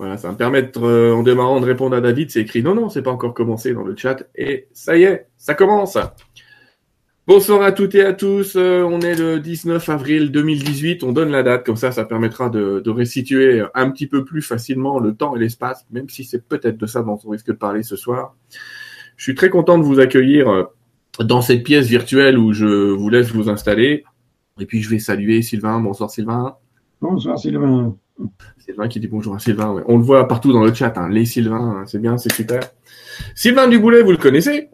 Voilà, ça va me permettre euh, en démarrant de répondre à David. C'est écrit non, non, c'est pas encore commencé dans le chat. Et ça y est, ça commence. Bonsoir à toutes et à tous. Euh, on est le 19 avril 2018. On donne la date, comme ça, ça permettra de, de restituer un petit peu plus facilement le temps et l'espace, même si c'est peut-être de ça dont on risque de parler ce soir. Je suis très content de vous accueillir euh, dans cette pièce virtuelle où je vous laisse vous installer. Et puis je vais saluer Sylvain. Bonsoir Sylvain. Bonsoir Sylvain. Sylvain qui dit bonjour à Sylvain. ouais. On le voit partout dans le chat, hein. les Sylvains, hein. c'est bien, c'est super. Sylvain Duboulet, vous le connaissez?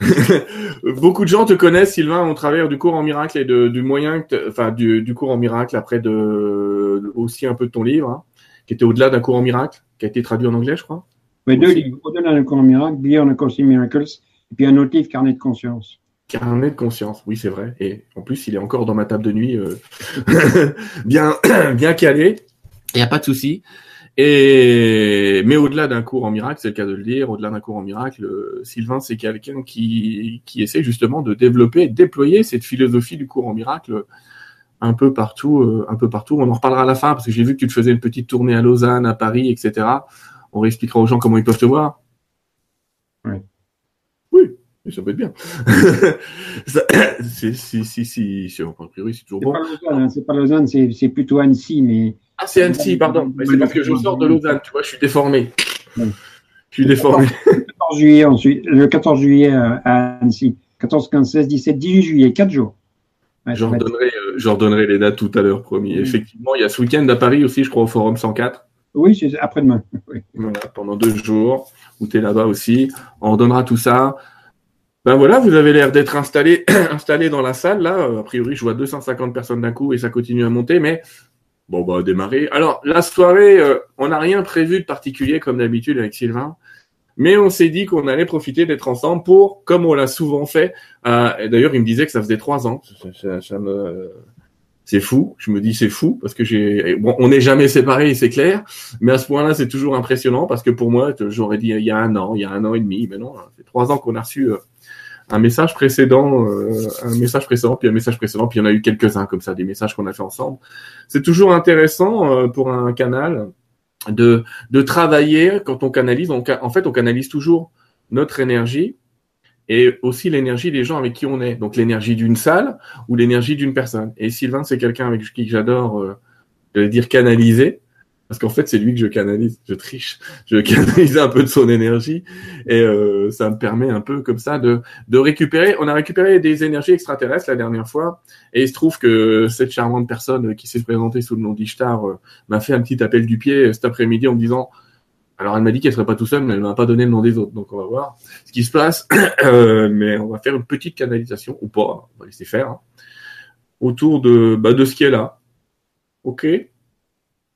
Beaucoup de gens te connaissent, Sylvain, au travers du cours en miracle et de, du moyen, enfin du, du cours en miracle après de aussi un peu de ton livre, hein, qui était au-delà d'un cours en miracle, qui a été traduit en anglais, je crois. Mais deux livres, Au-delà d'un cours miracle, Beyond a Course in Miracles, et puis un autre livre, Carnet de conscience. Carnet de conscience, oui c'est vrai. Et en plus, il est encore dans ma table de nuit, euh, bien, bien calé. Il n'y a pas de souci. Et mais au-delà d'un cours en miracle, c'est le cas de le dire, au-delà d'un cours en miracle, euh, Sylvain c'est quelqu'un qui qui essaie justement de développer, de déployer cette philosophie du cours en miracle un peu partout, euh, un peu partout. On en reparlera à la fin parce que j'ai vu que tu te faisais une petite tournée à Lausanne, à Paris, etc. On réexpliquera aux gens comment ils peuvent te voir. Oui. Oui, mais ça peut être bien. Si, si, si, si, si, a priori, c'est toujours bon. hein, c'est pas Lausanne, c'est plutôt Annecy, mais Ah, c'est Annecy, pardon. Mais c'est parce que je sors de Lausanne, tu vois, je suis déformé. Oui. Je suis déformé. le 14 juillet, ensuite, le 14 juillet à à Annecy. 14, 15, 16, 17, 18 juillet, 4 jours. Ouais, Je ça va être- redonnerai, euh, les dates tout à l'heure, promis. Oui. Effectivement, il y a ce week-end à Paris aussi, je crois, au Forum 104. Oui, c'est après-demain. Oui. Voilà, pendant deux jours, où tu es là-bas aussi. On redonnera tout ça. Ben voilà, vous avez l'air d'être installé, installé dans la salle, là. Euh, A priori, je vois 250 personnes d'un coup et ça continue à monter, mais bon, bah, démarrer. Alors, la soirée, euh, on n'a rien prévu de particulier, comme d'habitude, avec Sylvain. Mais on s'est dit qu'on allait profiter d'être ensemble pour, comme on l'a souvent fait, euh, d'ailleurs, il me disait que ça faisait trois ans. Ça, ça- ça me, c'est fou. Je me dis c'est fou parce que j'ai, bon, on n'est jamais séparés, c'est clair. Mais à ce point-là, c'est toujours impressionnant parce que pour moi, j'aurais dit il y a un an, il y a un an et demi, mais non, ça fait trois ans qu'on a reçu euh, un message précédent, euh, un message précédent, puis un message précédent, puis il y en a eu quelques-uns comme ça, des messages qu'on a fait ensemble. C'est toujours intéressant euh, pour un canal de de travailler quand on canalise. On, en fait, on canalise toujours notre énergie et aussi l'énergie des gens avec qui on est. Donc l'énergie d'une salle ou l'énergie d'une personne. Et Sylvain, c'est quelqu'un avec qui j'adore, euh, dire canaliser, parce qu'en fait, c'est lui que je canalise. Je triche. Je canalise un peu de son énergie et euh, ça me permet un peu comme ça de, de récupérer. On a récupéré des énergies extraterrestres la dernière fois et il se trouve que cette charmante personne qui s'est présentée sous le nom d'Ishtar euh, m'a fait un petit appel du pied euh, cet après-midi en me disant alors elle m'a dit qu'elle serait pas tout seule, mais elle m'a pas donné le nom des autres, donc on va voir ce qui se passe. Mais on va faire une petite canalisation ou pas, on va laisser faire hein, autour de bah, de ce qui est là. Ok.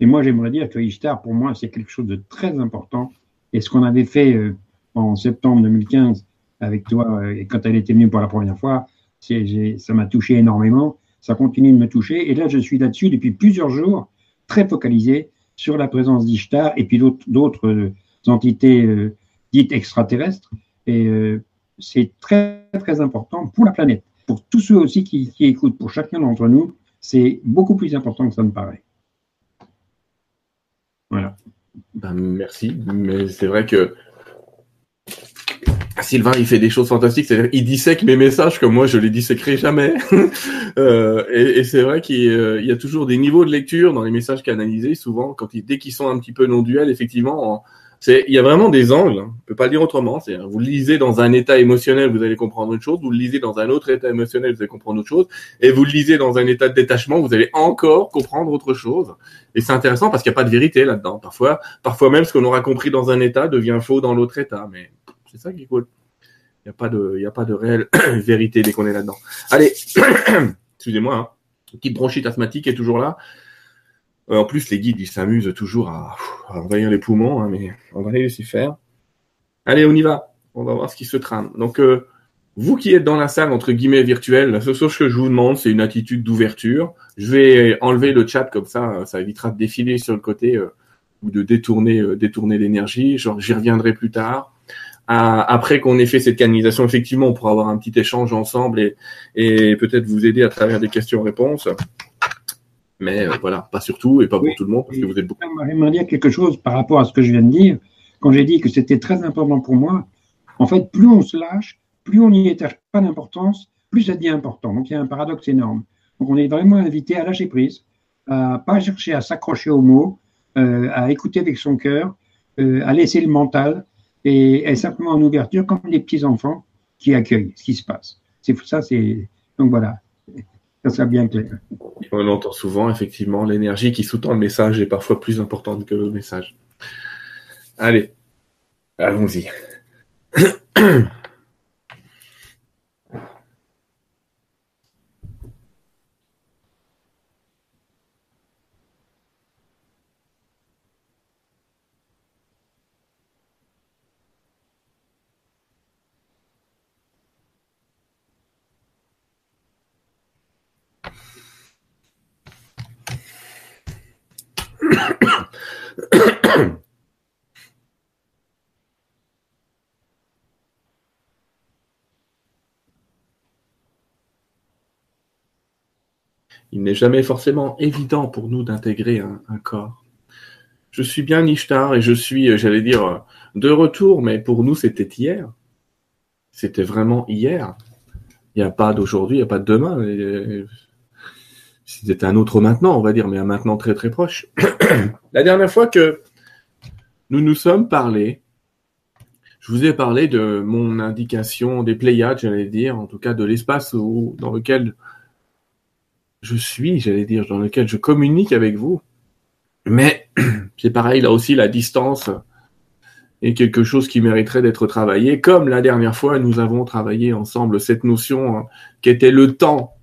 Et moi, j'aimerais dire que Ishtar, pour moi, c'est quelque chose de très important. Et ce qu'on avait fait euh, en septembre 2015 avec toi, euh, et quand elle était venue pour la première fois, ça m'a touché énormément. Ça continue de me toucher. Et là, je suis là-dessus depuis plusieurs jours, très focalisé sur la présence d'Ishtar et puis d'autres- euh, entités dites extraterrestres. Et c'est très, très important pour la planète. Pour tous ceux aussi qui, qui écoutent, pour chacun d'entre nous, c'est beaucoup plus important que ça ne paraît. Ben, merci, mais c'est vrai que Sylvain, il fait des choses fantastiques. C'est-à-dire, il dissèque mes messages comme moi, je les disséquerai jamais. Euh, et c'est vrai qu'il euh, y a toujours des niveaux de lecture dans les messages canalisés. Souvent, quand dès qu'ils sont un petit peu non duels, effectivement, en- c'est, il y a vraiment des angles. hein. On peut pas le dire autrement. C'est, vous lisez dans un état émotionnel, vous allez comprendre une chose. Vous le lisez dans un autre état émotionnel, vous allez comprendre autre chose. Et vous le lisez dans un état de détachement, vous allez encore comprendre autre chose. Et c'est intéressant parce qu'il n'y a pas de vérité là-dedans. Parfois, parfois même ce qu'on aura compris dans un état devient faux dans l'autre état. Mais c'est ça qui est cool. Il n'y a pas de, il y a pas de réelle vérité dès qu'on est là-dedans. Allez, excusez-moi, hein. petite bronchite asthmatique est toujours là. Euh, en plus, les guides, ils s'amusent toujours à, envahir les poumons, hein, mais on va les laisser faire. Allez, on y va. On va voir ce qui se trame. Donc, euh, vous qui êtes dans la salle, entre guillemets, virtuelle, la seule chose que je vous demande, c'est une attitude d'ouverture. Je vais enlever le chat comme ça, ça évitera de défiler sur le côté euh, ou de détourner, euh, détourner l'énergie. J'y reviendrai plus tard. Après qu'on ait fait cette canalisation, effectivement, on pourra avoir un petit échange ensemble et, et peut-être vous aider à travers des questions-réponses. Mais voilà, pas surtout et pas pour tout le monde parce que vous êtes beaucoup. J'aimerais dire quelque chose par rapport à ce que je viens de dire. Quand j'ai dit que c'était très important pour moi, en fait, plus on se lâche, plus on n'y attache pas d'importance, plus ça devient important. Donc il y a un paradoxe énorme. Donc on est vraiment invité à lâcher prise, à pas chercher à s'accrocher aux mots, euh, à écouter avec son cœur, euh, à laisser le mental et, simplement en ouverture comme des petits enfants qui accueillent ce qui se passe. C'est ça, c'est donc voilà. On entend souvent, effectivement, l'énergie qui sous-tend le message est parfois plus importante que le message. Allez, allons-y. Il n'est jamais forcément évident pour nous d'intégrer un, corps. Je suis bien Ishtar et je suis, euh, j'allais dire, euh, de retour, mais pour nous c'était hier. C'était vraiment hier. Il n'y a pas d'aujourd'hui, il n'y a pas de demain. C'était un autre maintenant, on va dire, mais un maintenant très très proche. La dernière fois que nous nous sommes parlé, je vous ai parlé de mon indication des Pléiades, j'allais dire, en tout cas de l'espace dans lequel je suis, j'allais dire, dans lequel je communique avec vous. Mais c'est pareil, là aussi, la distance est quelque chose qui mériterait d'être travaillé. Comme la dernière fois, nous avons travaillé ensemble cette notion hein, qui était le temps.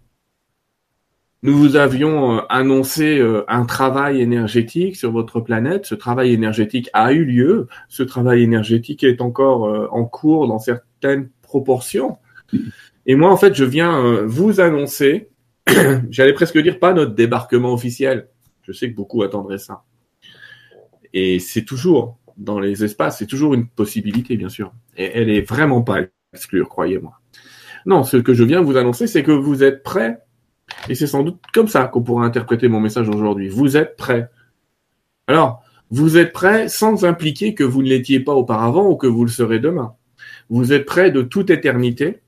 Nous vous avions euh, annoncé euh, un travail énergétique sur votre planète. Ce travail énergétique a eu lieu. Ce travail énergétique est encore euh, en cours dans certaines proportions. Et moi, en fait, je viens vous annoncer j'allais presque dire pas notre débarquement officiel. Je sais que beaucoup attendraient ça. Et c'est toujours dans les espaces, c'est toujours une possibilité, bien sûr. Et elle est vraiment pas exclure, croyez-moi. Non, ce que je viens vous annoncer, c'est que vous êtes prêts. Et c'est sans doute comme ça qu'on pourra interpréter mon message aujourd'hui. Vous êtes prêts? Alors, vous êtes prêts sans impliquer que vous ne l'étiez pas auparavant ou que vous le serez demain. Vous êtes prêts de toute éternité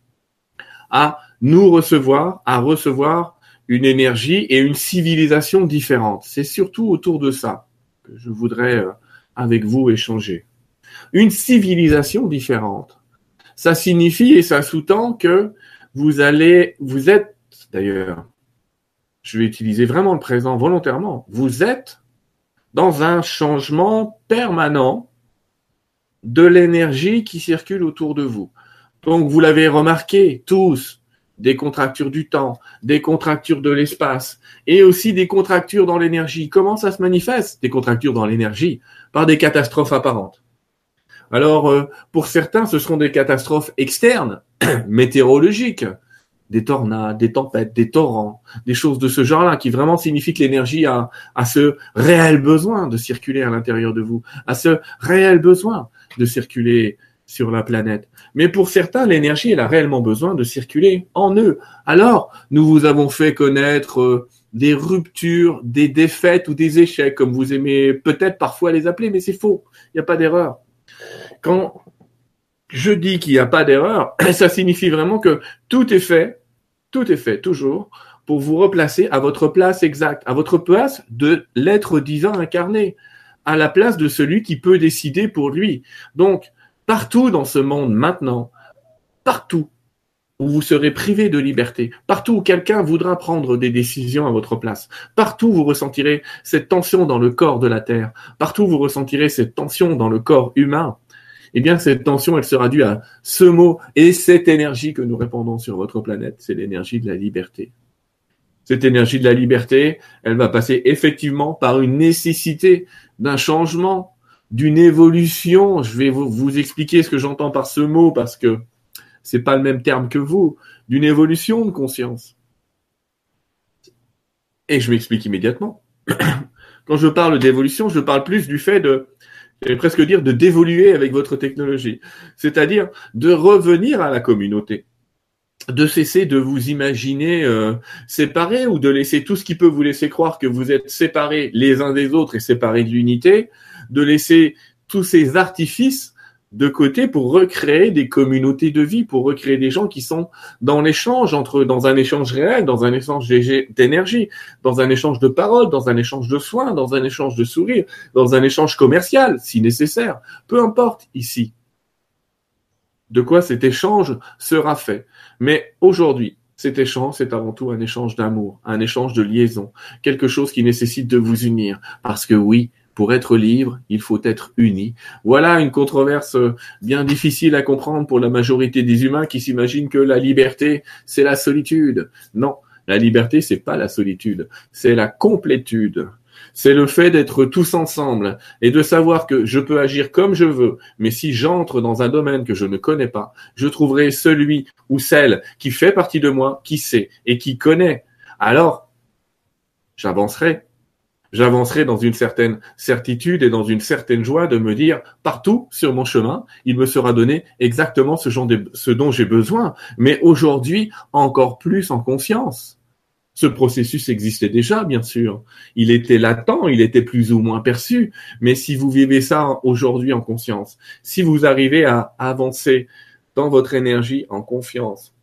à nous recevoir, à recevoir une énergie et une civilisation différente. C'est surtout autour de ça que je voudrais euh, avec vous échanger. Une civilisation différente. Ça signifie et ça sous-tend que vous allez, vous êtes, d'ailleurs, je vais utiliser vraiment le présent volontairement, vous êtes dans un changement permanent de l'énergie qui circule autour de vous. Donc vous l'avez remarqué tous, des contractures du temps, des contractures de l'espace et aussi des contractures dans l'énergie. Comment ça se manifeste? Des contractures dans l'énergie par des catastrophes apparentes. Alors, euh, pour certains, ce seront des catastrophes externes, météorologiques, des tornades, des tempêtes, des torrents, des choses de ce genre-là, qui vraiment signifient que l'énergie a, a ce réel besoin de circuler à l'intérieur de vous, a ce réel besoin de circuler sur la planète. Mais pour certains, l'énergie, elle a réellement besoin de circuler en eux. Alors, nous vous avons fait connaître euh, des ruptures, des défaites ou des échecs, comme vous aimez peut-être parfois les appeler, mais c'est faux. Il n'y a pas d'erreur. Quand je dis qu'il n'y a pas d'erreur, ça signifie vraiment que tout est fait, tout est fait toujours pour vous replacer à votre place exacte, à votre place de l'être divin incarné, à la place de celui qui peut décider pour lui. Donc, Partout dans ce monde maintenant, partout où vous serez privé de liberté, partout où quelqu'un voudra prendre des décisions à votre place, partout où vous ressentirez cette tension dans le corps de la Terre, partout où vous ressentirez cette tension dans le corps humain, eh bien cette tension, elle sera due à ce mot et cette énergie que nous répandons sur votre planète, c'est l'énergie de la liberté. Cette énergie de la liberté, elle va passer effectivement par une nécessité d'un changement d'une évolution. Je vais vous, expliquer ce que j'entends par ce mot parce que c'est pas le même terme que vous. D'une évolution de conscience. Et je m'explique immédiatement. Quand je parle d'évolution, je parle plus du fait de, vais presque dire, de d'évoluer avec votre technologie. C'est-à-dire de revenir à la communauté. de cesser de vous imaginer euh, séparés ou de laisser tout ce qui peut vous laisser croire que vous êtes séparés les uns des autres et séparés de l'unité, de laisser tous ces artifices de côté pour recréer des communautés de vie, pour recréer des gens qui sont dans l'échange entre, dans un échange réel, dans un échange d'énergie, dans un échange de paroles, dans un échange de soins, dans un échange de sourires, dans un échange commercial, si nécessaire. Peu importe ici de quoi cet échange sera fait. Mais aujourd'hui, cet échange, c'est avant tout un échange d'amour, un échange de liaison, quelque chose qui nécessite de vous unir. Parce que oui, pour être libre, il faut être uni. Voilà une controverse bien difficile à comprendre pour la majorité des humains qui s'imaginent que la liberté, c'est la solitude. Non, la liberté, c'est pas la solitude, c'est la complétude c'est le fait d'être tous ensemble et de savoir que je peux agir comme je veux, mais si j'entre dans un domaine que je ne connais pas, je trouverai celui ou celle qui fait partie de moi, qui sait et qui connaît. Alors, j'avancerai. J'avancerai dans une certaine certitude et dans une certaine joie de me dire, partout sur mon chemin, il me sera donné exactement ce, dont j'ai besoin, mais aujourd'hui encore plus en conscience. Ce processus existait déjà, bien sûr. Il était latent, il était plus ou moins perçu. Mais si vous vivez ça aujourd'hui en conscience, si vous arrivez à avancer dans votre énergie en confiance,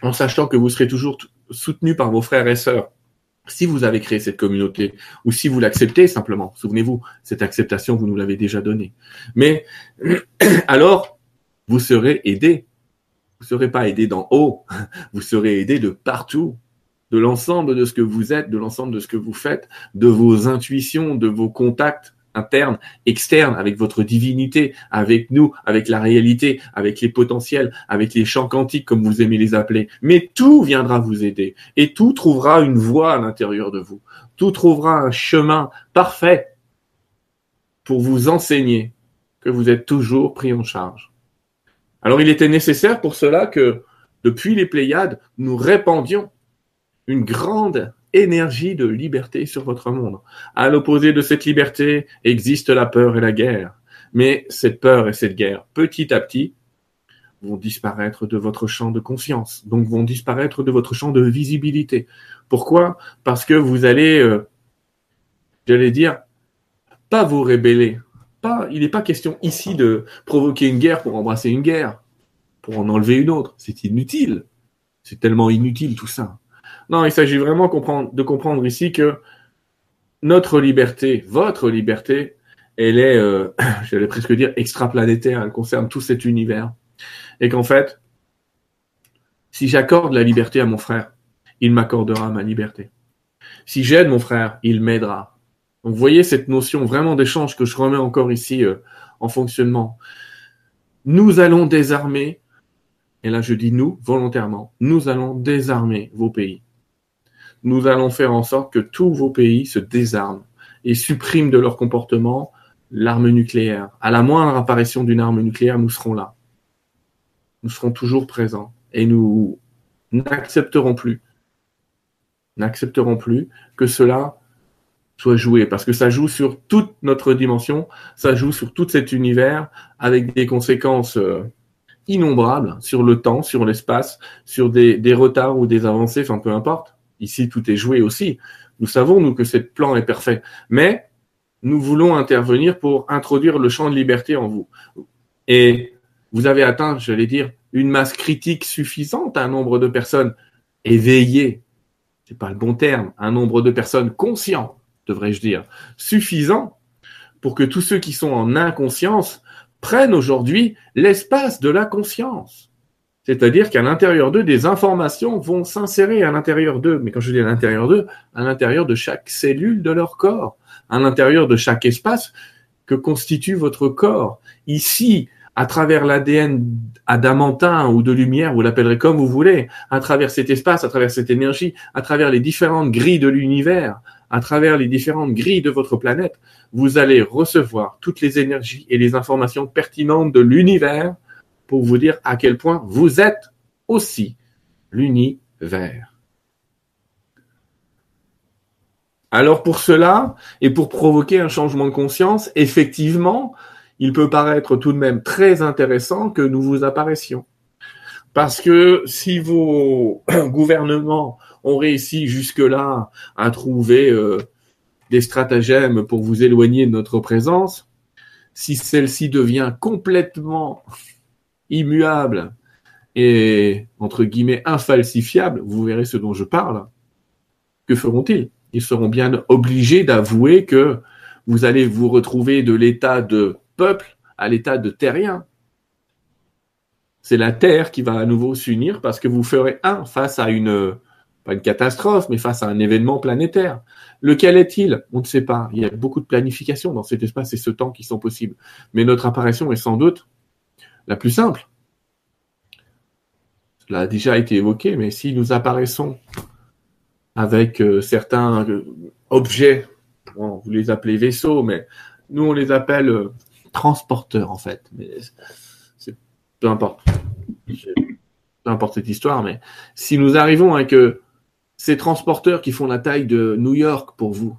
en sachant que vous serez toujours soutenu par vos frères et sœurs, si vous avez créé cette communauté, ou si vous l'acceptez simplement, souvenez-vous, cette acceptation, vous nous l'avez déjà donnée. Mais alors, vous serez aidé. Vous ne serez pas aidé d'en haut, vous serez aidé de partout de l'ensemble de ce que vous êtes, de l'ensemble de ce que vous faites, de vos intuitions, de vos contacts internes, externes, avec votre divinité, avec nous, avec la réalité, avec les potentiels, avec les champs quantiques, comme vous aimez les appeler. Mais tout viendra vous aider et tout trouvera une voie à l'intérieur de vous. Tout trouvera un chemin parfait pour vous enseigner que vous êtes toujours pris en charge. Alors il était nécessaire pour cela que, depuis les Pléiades, nous répandions une grande énergie de liberté sur votre monde. À l'opposé de cette liberté existe la peur et la guerre. Mais cette peur et cette guerre, petit à petit, vont disparaître de votre champ de conscience, donc vont disparaître de votre champ de visibilité. Pourquoi? Parce que vous allez, euh, j'allais dire, pas vous rébeller. Pas, il n'est pas question ici de provoquer une guerre pour embrasser une guerre, pour en enlever une autre. C'est inutile. C'est tellement inutile tout ça. Non, il s'agit vraiment de comprendre ici que notre liberté, votre liberté, elle est, euh, j'allais presque dire, extraplanétaire, elle concerne tout cet univers. Et qu'en fait, si j'accorde la liberté à mon frère, il m'accordera ma liberté. Si j'aide mon frère, il m'aidera. Donc vous voyez cette notion vraiment d'échange que je remets encore ici euh, en fonctionnement. Nous allons désarmer, et là je dis nous volontairement, nous allons désarmer vos pays nous allons faire en sorte que tous vos pays se désarment et suppriment de leur comportement l'arme nucléaire. À la moindre apparition d'une arme nucléaire, nous serons là. Nous serons toujours présents et nous n'accepterons plus, n'accepterons plus que cela soit joué parce que ça joue sur toute notre dimension, ça joue sur tout cet univers avec des conséquences euh, innombrables sur le temps, sur l'espace, sur des, des retards ou des avancées, enfin peu importe. Ici, tout est joué aussi. Nous savons, nous, que ce plan est parfait. Mais nous voulons intervenir pour introduire le champ de liberté en vous. Et vous avez atteint, j'allais dire, une masse critique suffisante, un nombre de personnes éveillées, c'est pas le bon terme, un nombre de personnes conscientes, devrais-je dire, suffisant pour que tous ceux qui sont en inconscience prennent aujourd'hui l'espace de la conscience. C'est-à-dire qu'à l'intérieur d'eux, des informations vont s'insérer à l'intérieur d'eux. Mais quand je dis à l'intérieur d'eux, à l'intérieur de chaque cellule de leur corps, à l'intérieur de chaque espace que constitue votre corps. Ici, à travers l'ADN adamantin ou de lumière, vous l'appellerez comme vous voulez, à travers cet espace, à travers cette énergie, à travers les différentes grilles de l'univers, à travers les différentes grilles de votre planète, vous allez recevoir toutes les énergies et les informations pertinentes de l'univers pour vous dire à quel point vous êtes aussi l'univers. Alors pour cela, et pour provoquer un changement de conscience, effectivement, il peut paraître tout de même très intéressant que nous vous apparaissions. Parce que si vos gouvernements ont réussi jusque-là à trouver euh, des stratagèmes pour vous éloigner de notre présence, si celle-ci devient complètement immuable et, entre guillemets, infalsifiable, vous verrez ce dont je parle, que feront-ils? Ils seront bien obligés d'avouer que vous allez vous retrouver de l'état de peuple à l'état de terrien. C'est la terre qui va à nouveau s'unir parce que vous ferez un face à une, pas une catastrophe, mais face à un événement planétaire. Lequel est-il? On ne sait pas. Il y a beaucoup de planification dans cet espace et ce temps qui sont possibles. Mais notre apparition est sans doute la plus simple. Cela a déjà été évoqué, mais si nous apparaissons avec euh, certains euh, objets, vous les appelez vaisseaux, mais nous on les appelle euh, transporteurs en fait. Mais c'est peu importe. Peu importe cette histoire, mais si nous arrivons avec ces transporteurs qui font la taille de New York pour vous,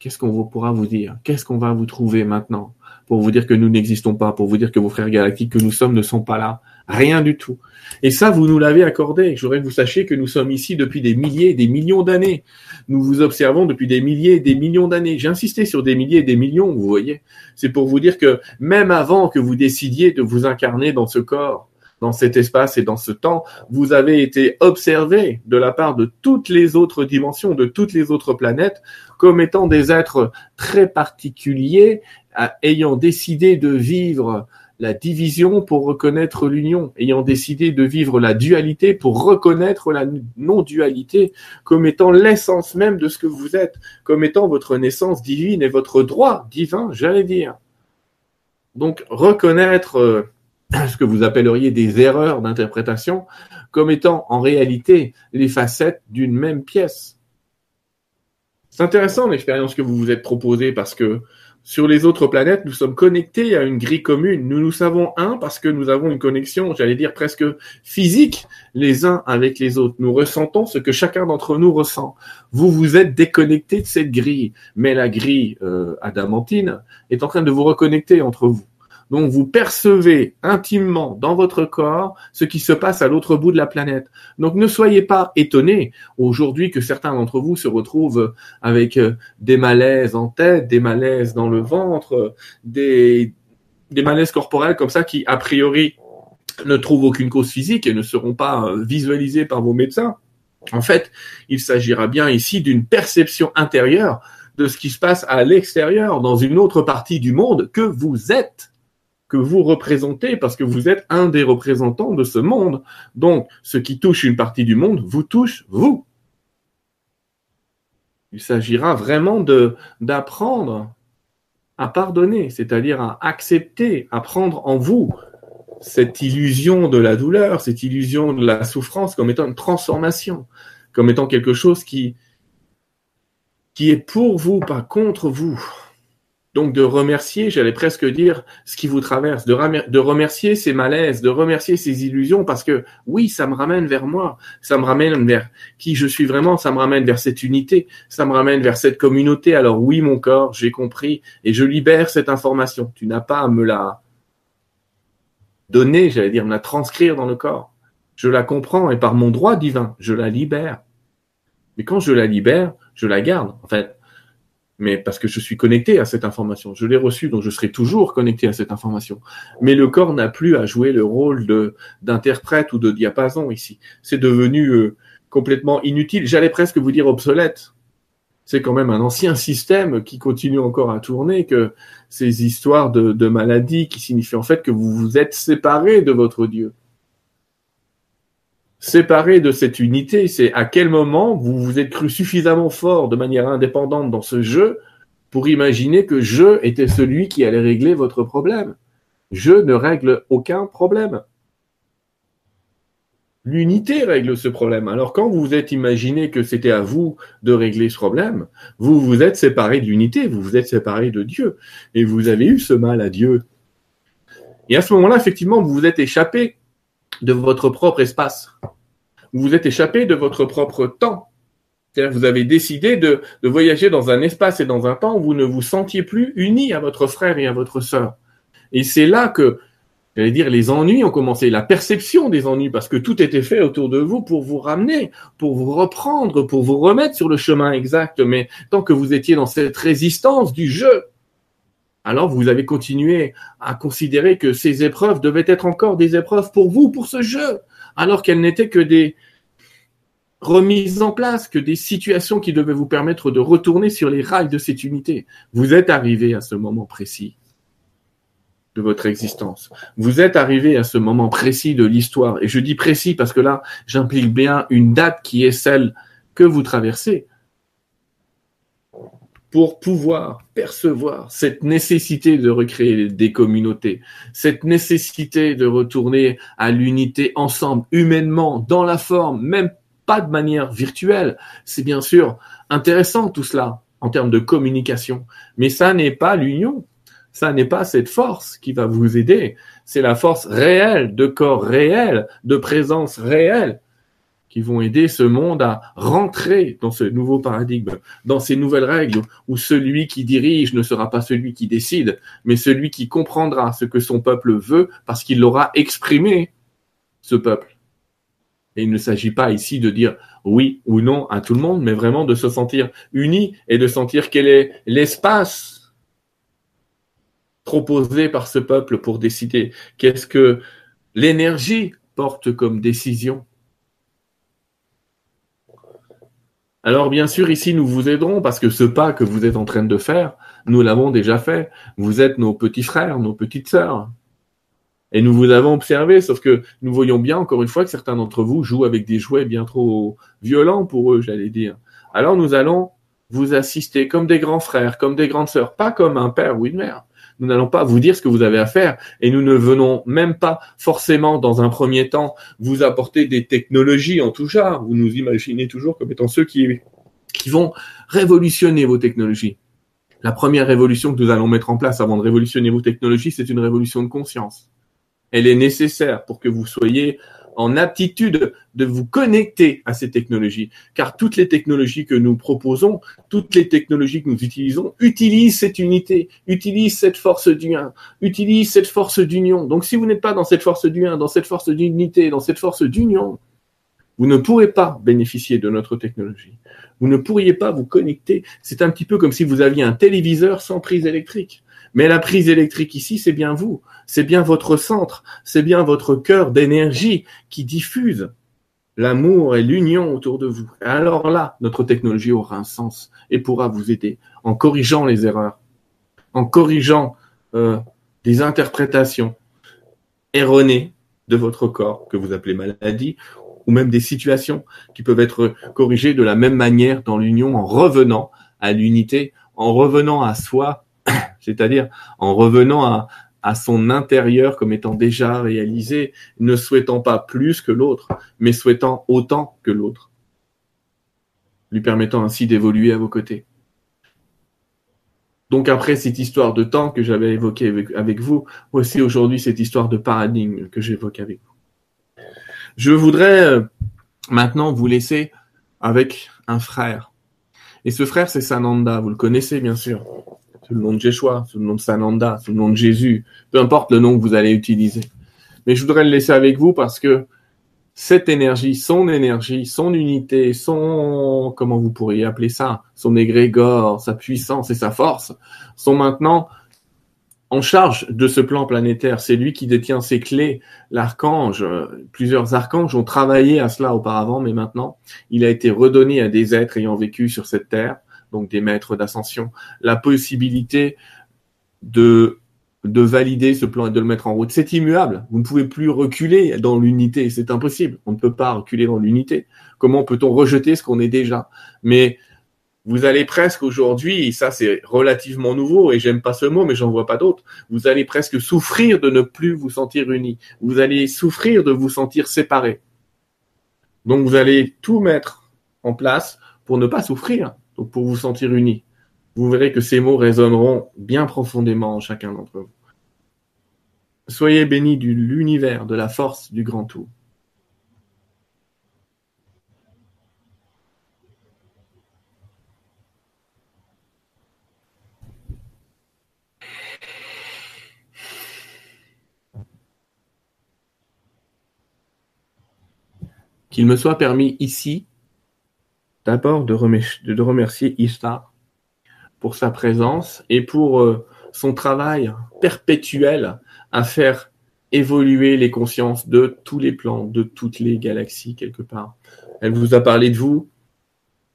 qu'est-ce qu'on pourra vous dire? Qu'est-ce qu'on va vous trouver maintenant? Pour vous dire que nous n'existons pas, pour vous dire que vos frères galactiques que nous sommes ne sont pas là Rien du tout. Et ça, vous nous l'avez accordé. Je voudrais que vous sachiez que nous sommes ici depuis des milliers, des millions d'années. Nous vous observons depuis des milliers, des millions d'années. J'ai insisté sur des milliers, des millions, vous voyez. C'est pour vous dire que même avant que vous décidiez de vous incarner dans ce corps, dans cet espace et dans ce temps, vous avez été observé de la part de toutes les autres dimensions, de toutes les autres planètes, comme étant des êtres très particuliers, ayant décidé de vivre la division pour reconnaître l'union, ayant décidé de vivre la dualité pour reconnaître la non-dualité, comme étant l'essence même de ce que vous êtes, comme étant votre naissance divine et votre droit divin, j'allais dire. Donc reconnaître euh, ce que vous appelleriez des erreurs d'interprétation comme étant en réalité les facettes d'une même pièce. C'est intéressant l'expérience que vous vous êtes proposée parce que sur les autres planètes, nous sommes connectés à une grille commune. Nous nous savons un parce que nous avons une connexion, j'allais dire presque physique, les uns avec les autres. Nous ressentons ce que chacun d'entre nous ressent. Vous vous êtes déconnectés de cette grille, mais la grille euh, adamantine est en train de vous reconnecter entre vous. Donc vous percevez intimement dans votre corps ce qui se passe à l'autre bout de la planète. Donc ne soyez pas étonnés aujourd'hui que certains d'entre vous se retrouvent avec euh, des malaises en tête, des malaises dans le ventre, des, des malaises corporels comme ça qui a priori ne trouvent aucune cause physique et ne seront pas euh, visualisés par vos médecins. En fait, il s'agira bien ici d'une perception intérieure de ce qui se passe à l'extérieur, dans une autre partie du monde que vous êtes que vous représentez parce que vous êtes un des représentants de ce monde. Donc, ce qui touche une partie du monde vous touche vous. Il s'agira vraiment de d'apprendre à pardonner, c'est-à-dire à accepter, à prendre en vous cette illusion de la douleur, cette illusion de la souffrance comme étant une transformation, comme étant quelque chose qui qui est pour vous, pas contre vous. Donc de remercier, j'allais presque dire, ce qui vous traverse, de, remercier ces malaises, de remercier ces illusions, parce que oui, ça me ramène vers moi, ça me ramène vers qui je suis vraiment, ça me ramène vers cette unité, ça me ramène vers cette communauté. Alors oui, mon corps, j'ai compris, et je libère cette information. Tu n'as pas à me la donner, j'allais dire, me la transcrire dans le corps. Je la comprends, et par mon droit divin, je la libère. Mais quand je la libère, je la garde. En fait, mais parce que je suis connecté à cette information. Je l'ai reçue, donc je serai toujours connecté à cette information. Mais le corps n'a plus à jouer le rôle d'interprète ou de diapason ici. C'est devenu euh, complètement inutile. J'allais presque vous dire obsolète. C'est quand même un ancien système qui continue encore à tourner, que ces histoires de, de maladies qui signifient en fait que vous vous êtes séparé de votre Dieu séparé de cette unité, c'est à quel moment vous vous êtes cru suffisamment fort de manière indépendante dans ce jeu pour imaginer que je était celui qui allait régler votre problème. Je ne règle aucun problème. L'unité règle ce problème. Alors quand vous vous êtes imaginé que c'était à vous de régler ce problème, vous vous êtes séparé de l'unité, vous vous êtes séparé de Dieu, et vous avez eu ce mal à Dieu. Et à ce moment-là, effectivement, vous vous êtes échappé de votre propre espace. Vous vous êtes échappé de votre propre temps. C'est-à-dire vous avez décidé de, de, voyager dans un espace et dans un temps où vous ne vous sentiez plus unis à votre frère et à votre sœur. Et c'est là que j'allais dire, les ennuis ont commencé, la perception des ennuis, parce que tout était fait autour de vous pour vous ramener, pour vous reprendre, pour vous remettre sur le chemin exact. Mais tant que vous étiez dans cette résistance du jeu, alors vous avez continué à considérer que ces épreuves devaient être encore des épreuves pour vous, pour ce jeu, alors qu'elles n'étaient que des remises en place, que des situations qui devaient vous permettre de retourner sur les rails de cette unité. Vous êtes arrivé à ce moment précis de votre existence. Vous êtes arrivé à ce moment précis de l'histoire. Et je dis précis parce que là, j'implique bien une date qui est celle que vous traversez pour pouvoir percevoir cette nécessité de recréer des communautés, cette nécessité de retourner à l'unité ensemble, humainement, dans la forme, même pas de manière virtuelle. C'est bien sûr intéressant tout cela en termes de communication, mais ça n'est pas l'union. Ça n'est pas cette force qui va vous aider. C'est la force réelle, de corps réel, de présence réelle, qui vont aider ce monde à rentrer dans ce nouveau paradigme, dans ces nouvelles règles, où celui qui dirige ne sera pas celui qui décide, mais celui qui comprendra ce que son peuple veut parce qu'il l'aura exprimé, ce peuple. Et il ne s'agit pas ici de dire oui ou non à tout le monde, mais vraiment de se sentir uni et de sentir quel est l'espace proposé par ce peuple pour décider Qu'est-ce que l'énergie porte comme décision? Alors bien sûr, ici, nous vous aiderons parce que ce pas que vous êtes en train de faire, nous l'avons déjà fait. Vous êtes nos petits frères, nos petites sœurs. Et nous vous avons observé, sauf que nous voyons bien, encore une fois, que certains d'entre vous jouent avec des jouets bien trop violents pour eux, j'allais dire. Alors nous allons vous assister comme des grands frères, comme des grandes sœurs, pas comme un père ou une mère, nous n'allons pas vous dire ce que vous avez à faire et nous ne venons même pas forcément dans un premier temps vous apporter des technologies en tout genre. Vous nous imaginez toujours comme étant ceux qui, qui vont révolutionner vos technologies. La première révolution que nous allons mettre en place avant de révolutionner vos technologies, c'est une révolution de conscience. Elle est nécessaire pour que vous soyez en aptitude de vous connecter à ces technologies. Car toutes les technologies que nous proposons, toutes les technologies que nous utilisons, utilisent cette unité, utilisent cette force du 1, utilisent cette force d'union. Donc si vous n'êtes pas dans cette force du 1, dans cette force d'unité, dans cette force d'union, vous ne pourrez pas bénéficier de notre technologie. Vous ne pourriez pas vous connecter. C'est un petit peu comme si vous aviez un téléviseur sans prise électrique. Mais la prise électrique ici, c'est bien vous, c'est bien votre centre, c'est bien votre cœur d'énergie qui diffuse l'amour et l'union autour de vous. Alors là, notre technologie aura un sens et pourra vous aider en corrigeant les erreurs, en corrigeant euh, des interprétations erronées de votre corps que vous appelez maladie ou même des situations qui peuvent être corrigées de la même manière dans l'union en revenant à l'unité, en revenant à soi c'est-à-dire en revenant à, son intérieur comme étant déjà réalisé, ne souhaitant pas plus que l'autre, mais souhaitant autant que l'autre, lui permettant ainsi d'évoluer à vos côtés. Donc après cette histoire de temps que j'avais évoquée avec, vous, voici aujourd'hui cette histoire de paradigme que j'évoque avec vous. Je voudrais euh, maintenant vous laisser avec un frère. Et ce frère, c'est Sananda, vous le connaissez bien sûr sous le nom de Jeshua, sous le nom de Sananda, sous le nom de Jésus, peu importe le nom que vous allez utiliser. Mais je voudrais le laisser avec vous parce que cette énergie, son énergie, son unité, son, comment vous pourriez appeler ça, son égrégore, sa puissance et sa force sont maintenant en charge de ce plan planétaire. C'est lui qui détient ses clés. L'archange, plusieurs archanges ont travaillé à cela auparavant, mais maintenant, il a été redonné à des êtres ayant vécu sur cette terre donc des maîtres d'ascension, la possibilité de de valider ce plan et de le mettre en route. C'est immuable. Vous ne pouvez plus reculer dans l'unité. C'est impossible. On ne peut pas reculer dans l'unité. Comment peut-on rejeter ce qu'on est déjà? Mais vous allez presque aujourd'hui, ça c'est relativement nouveau, et j'aime pas ce mot, mais j'en vois pas d'autres, vous allez presque souffrir de ne plus vous sentir unis. Vous allez souffrir de vous sentir séparés. Donc vous allez tout mettre en place pour ne pas souffrir donc pour vous sentir unis. Vous verrez que ces mots résonneront bien profondément en chacun d'entre vous. Soyez bénis de l'univers, de la force du grand tout. Qu'il me soit permis ici d'abord de, remercier Ishtar pour sa présence et pour euh, son travail perpétuel à faire évoluer les consciences de tous les plans, de toutes les galaxies quelque part. Elle vous a parlé de vous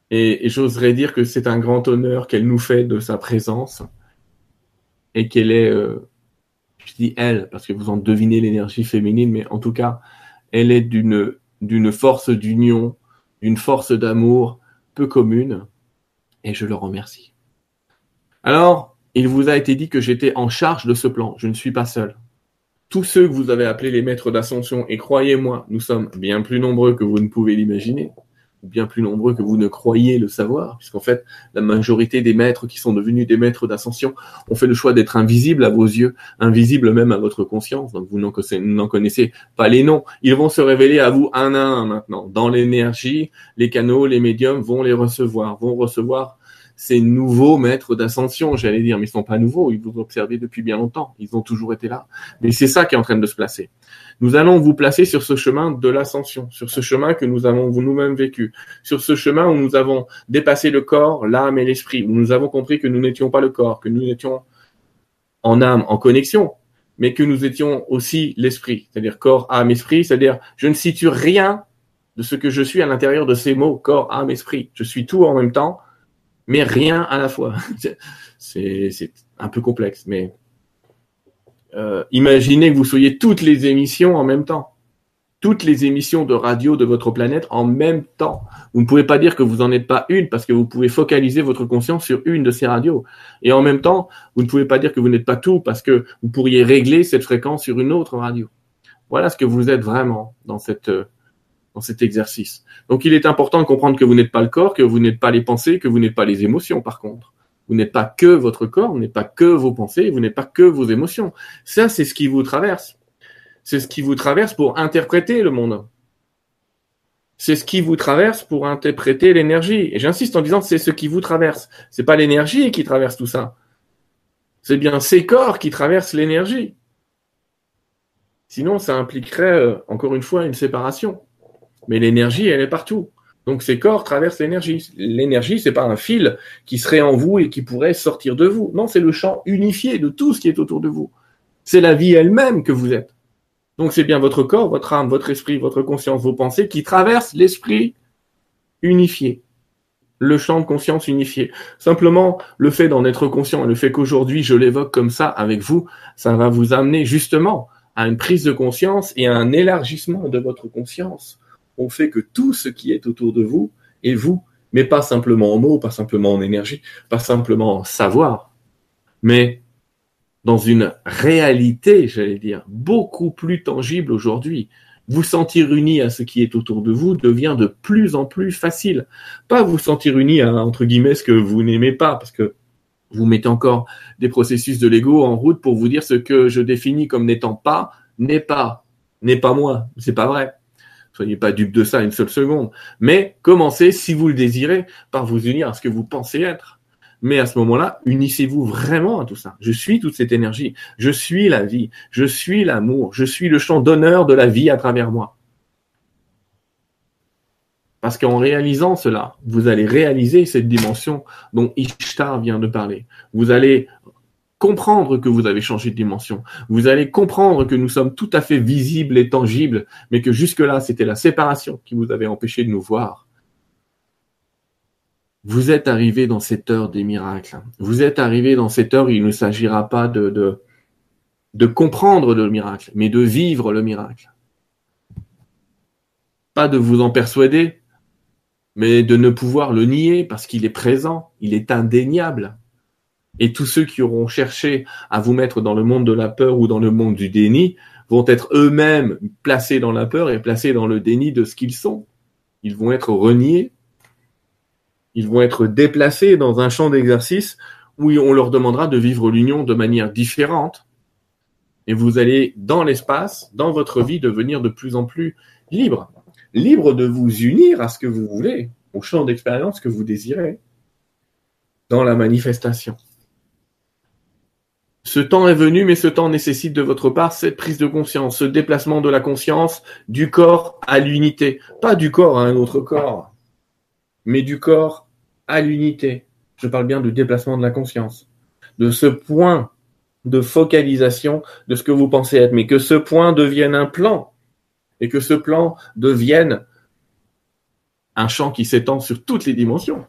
et, j'oserais dire que c'est un grand honneur qu'elle nous fait de sa présence et qu'elle est, euh, je dis elle parce que vous en devinez l'énergie féminine, mais en tout cas, elle est d'une d'une force d'union, d'une force d'amour peu commune et je le remercie. Alors, il vous a été dit que j'étais en charge de ce plan. Je ne suis pas seul. Tous ceux que vous avez appelés les maîtres d'ascension, et croyez-moi, nous sommes bien plus nombreux que vous ne pouvez l'imaginer, bien plus nombreux que vous ne croyez le savoir, puisqu'en fait, la majorité des maîtres qui sont devenus des maîtres d'ascension ont fait le choix d'être invisibles à vos yeux, invisibles même à votre conscience, donc vous n'en connaissez pas les noms. Ils vont se révéler à vous un à un maintenant. Dans l'énergie, les canaux, les médiums vont les recevoir, vont recevoir ces nouveaux maîtres d'ascension, j'allais dire, mais ils sont pas nouveaux, ils vous observez depuis bien longtemps, ils ont toujours été là. Mais c'est ça qui est en train de se placer. Nous allons vous placer sur ce chemin de l'ascension, sur ce chemin que nous avons nous-mêmes vécu, sur ce chemin où nous avons dépassé le corps, l'âme et l'esprit, où nous avons compris que nous n'étions pas le corps, que nous étions en âme, en connexion, mais que nous étions aussi l'esprit, c'est-à-dire corps, âme, esprit, c'est-à-dire je ne situe rien de ce que je suis à l'intérieur de ces mots, corps, âme, esprit. Je suis tout en même temps, mais rien à la fois. c'est un peu complexe, mais euh, imaginez que vous soyez toutes les émissions en même temps. Toutes les émissions de radio de votre planète en même temps. Vous ne pouvez pas dire que vous n'en êtes pas une parce que vous pouvez focaliser votre conscience sur une de ces radios. Et en même temps, vous ne pouvez pas dire que vous n'êtes pas tout parce que vous pourriez régler cette fréquence sur une autre radio. Voilà ce que vous êtes vraiment dans cette euh, dans cet exercice. Donc il est important de comprendre que vous n'êtes pas le corps, que vous n'êtes pas les pensées, que vous n'êtes pas les émotions par contre. Vous n'êtes pas que votre corps, vous n'êtes pas que vos pensées, vous n'êtes pas que vos émotions. Ça, c'est ce qui vous traverse. C'est ce qui vous traverse pour interpréter le monde. C'est ce qui vous traverse pour interpréter l'énergie. Et j'insiste en disant c'est ce qui vous traverse. C'est pas l'énergie qui traverse tout ça. C'est bien ces corps qui traversent l'énergie. Sinon, ça impliquerait, euh, encore une fois, une séparation. Mais l'énergie, elle est partout. Donc ces corps traversent l'énergie. L'énergie, c'est pas un fil qui serait en vous et qui pourrait sortir de vous. Non, c'est le champ unifié de tout ce qui est autour de vous. C'est la vie elle-même que vous êtes. Donc c'est bien votre corps, votre âme, votre esprit, votre conscience, vos pensées qui traversent l'esprit unifié. Le champ de conscience unifié. Simplement, le fait d'en être conscient et le fait qu'aujourd'hui je l'évoque comme ça avec vous, ça va vous amener justement à une prise de conscience et à un élargissement de votre conscience on fait que tout ce qui est autour de vous est vous, mais pas simplement en mots, pas simplement en énergie, pas simplement en savoir, mais dans une réalité, j'allais dire, beaucoup plus tangible aujourd'hui. Vous sentir uni à ce qui est autour de vous devient de plus en plus facile. Pas vous sentir uni à, entre guillemets, ce que vous n'aimez pas, parce que vous mettez encore des processus de l'ego en route pour vous dire ce que je définis comme n'étant pas, n'est pas, n'est pas moi. C'est pas vrai. Soyez pas dupe de ça une seule seconde. Mais commencez, si vous le désirez, par vous unir à ce que vous pensez être. Mais à ce moment-là, unissez-vous vraiment à tout ça. Je suis toute cette énergie. Je suis la vie. Je suis l'amour. Je suis le champ d'honneur de la vie à travers moi. Parce qu'en réalisant cela, vous allez réaliser cette dimension dont Ishtar vient de parler. Vous allez comprendre que vous avez changé de dimension. Vous allez comprendre que nous sommes tout à fait visibles et tangibles, mais que jusque-là, c'était la séparation qui vous avait empêché de nous voir. Vous êtes arrivé dans cette heure des miracles. Vous êtes arrivé dans cette heure où il ne s'agira pas de, de, de comprendre le miracle, mais de vivre le miracle. Pas de vous en persuader, mais de ne pouvoir le nier parce qu'il est présent, il est indéniable. Et tous ceux qui auront cherché à vous mettre dans le monde de la peur ou dans le monde du déni vont être eux-mêmes placés dans la peur et placés dans le déni de ce qu'ils sont. Ils vont être reniés. Ils vont être déplacés dans un champ d'exercice où on leur demandera de vivre l'union de manière différente. Et vous allez, dans l'espace, dans votre vie, devenir de plus en plus libre. Libre de vous unir à ce que vous voulez, au champ d'expérience que vous désirez, dans la manifestation Ce temps est venu, mais ce temps nécessite de votre part cette prise de conscience, ce déplacement de la conscience du corps à l'unité. Pas du corps à un autre corps, mais du corps à l'unité. Je parle bien du déplacement de la conscience, de ce point de focalisation de ce que vous pensez être, mais que ce point devienne un plan et que ce plan devienne un champ qui s'étend sur toutes les dimensions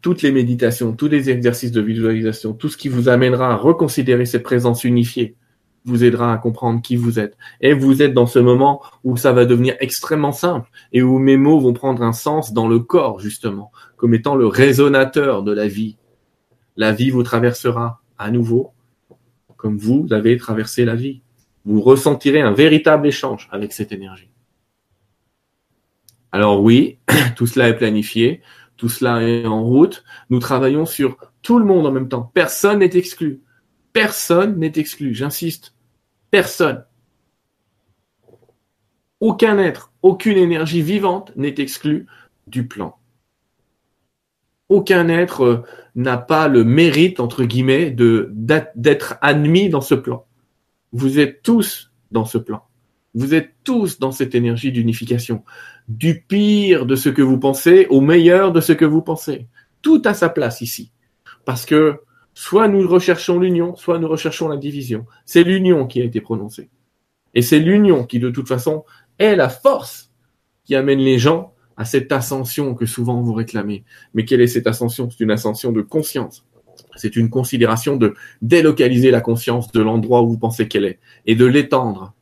toutes les méditations, tous les exercices de visualisation, tout ce qui vous amènera à reconsidérer cette présence unifiée, vous aidera à comprendre qui vous êtes. Et vous êtes dans ce moment où ça va devenir extrêmement simple et où mes mots vont prendre un sens dans le corps, justement, comme étant le résonateur de la vie. La vie vous traversera à nouveau comme vous avez traversé la vie. Vous ressentirez un véritable échange avec cette énergie. Alors oui, tout cela est planifié. Tout cela est en route. Nous travaillons sur tout le monde en même temps. Personne n'est exclu. Personne n'est exclu. J'insiste. Personne. Aucun être, aucune énergie vivante n'est exclu du plan. Aucun être euh, n'a pas le mérite, entre guillemets, d'être admis dans ce plan. Vous êtes tous dans ce plan. Vous êtes tous dans cette énergie d'unification du pire de ce que vous pensez au meilleur de ce que vous pensez. Tout a sa place ici. Parce que soit nous recherchons l'union, soit nous recherchons la division. C'est l'union qui a été prononcée. Et c'est l'union qui, de toute façon, est la force qui amène les gens à cette ascension que souvent vous réclamez. Mais quelle est cette ascension? C'est une ascension de conscience. C'est une considération de délocaliser la conscience de l'endroit où vous pensez qu'elle est et de l'étendre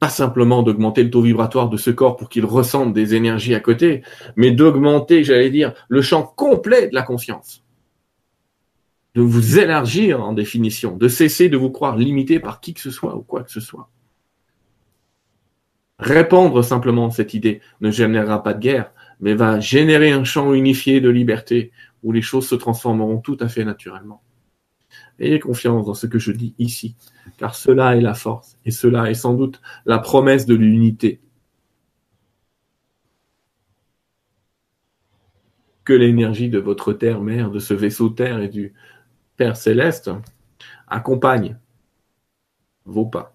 pas simplement d'augmenter le taux vibratoire de ce corps pour qu'il ressente des énergies à côté, mais d'augmenter, j'allais dire, le champ complet de la conscience. De vous élargir en définition, de cesser de vous croire limité par qui que ce soit ou quoi que ce soit. Répandre simplement cette idée ne générera pas de guerre, mais va générer un champ unifié de liberté où les choses se transformeront tout à fait naturellement. Ayez confiance dans ce que je dis ici, car cela est la force, et cela est sans doute la promesse de l'unité. Que l'énergie de votre terre-mère, de ce vaisseau terre et du Père céleste accompagne vos pas.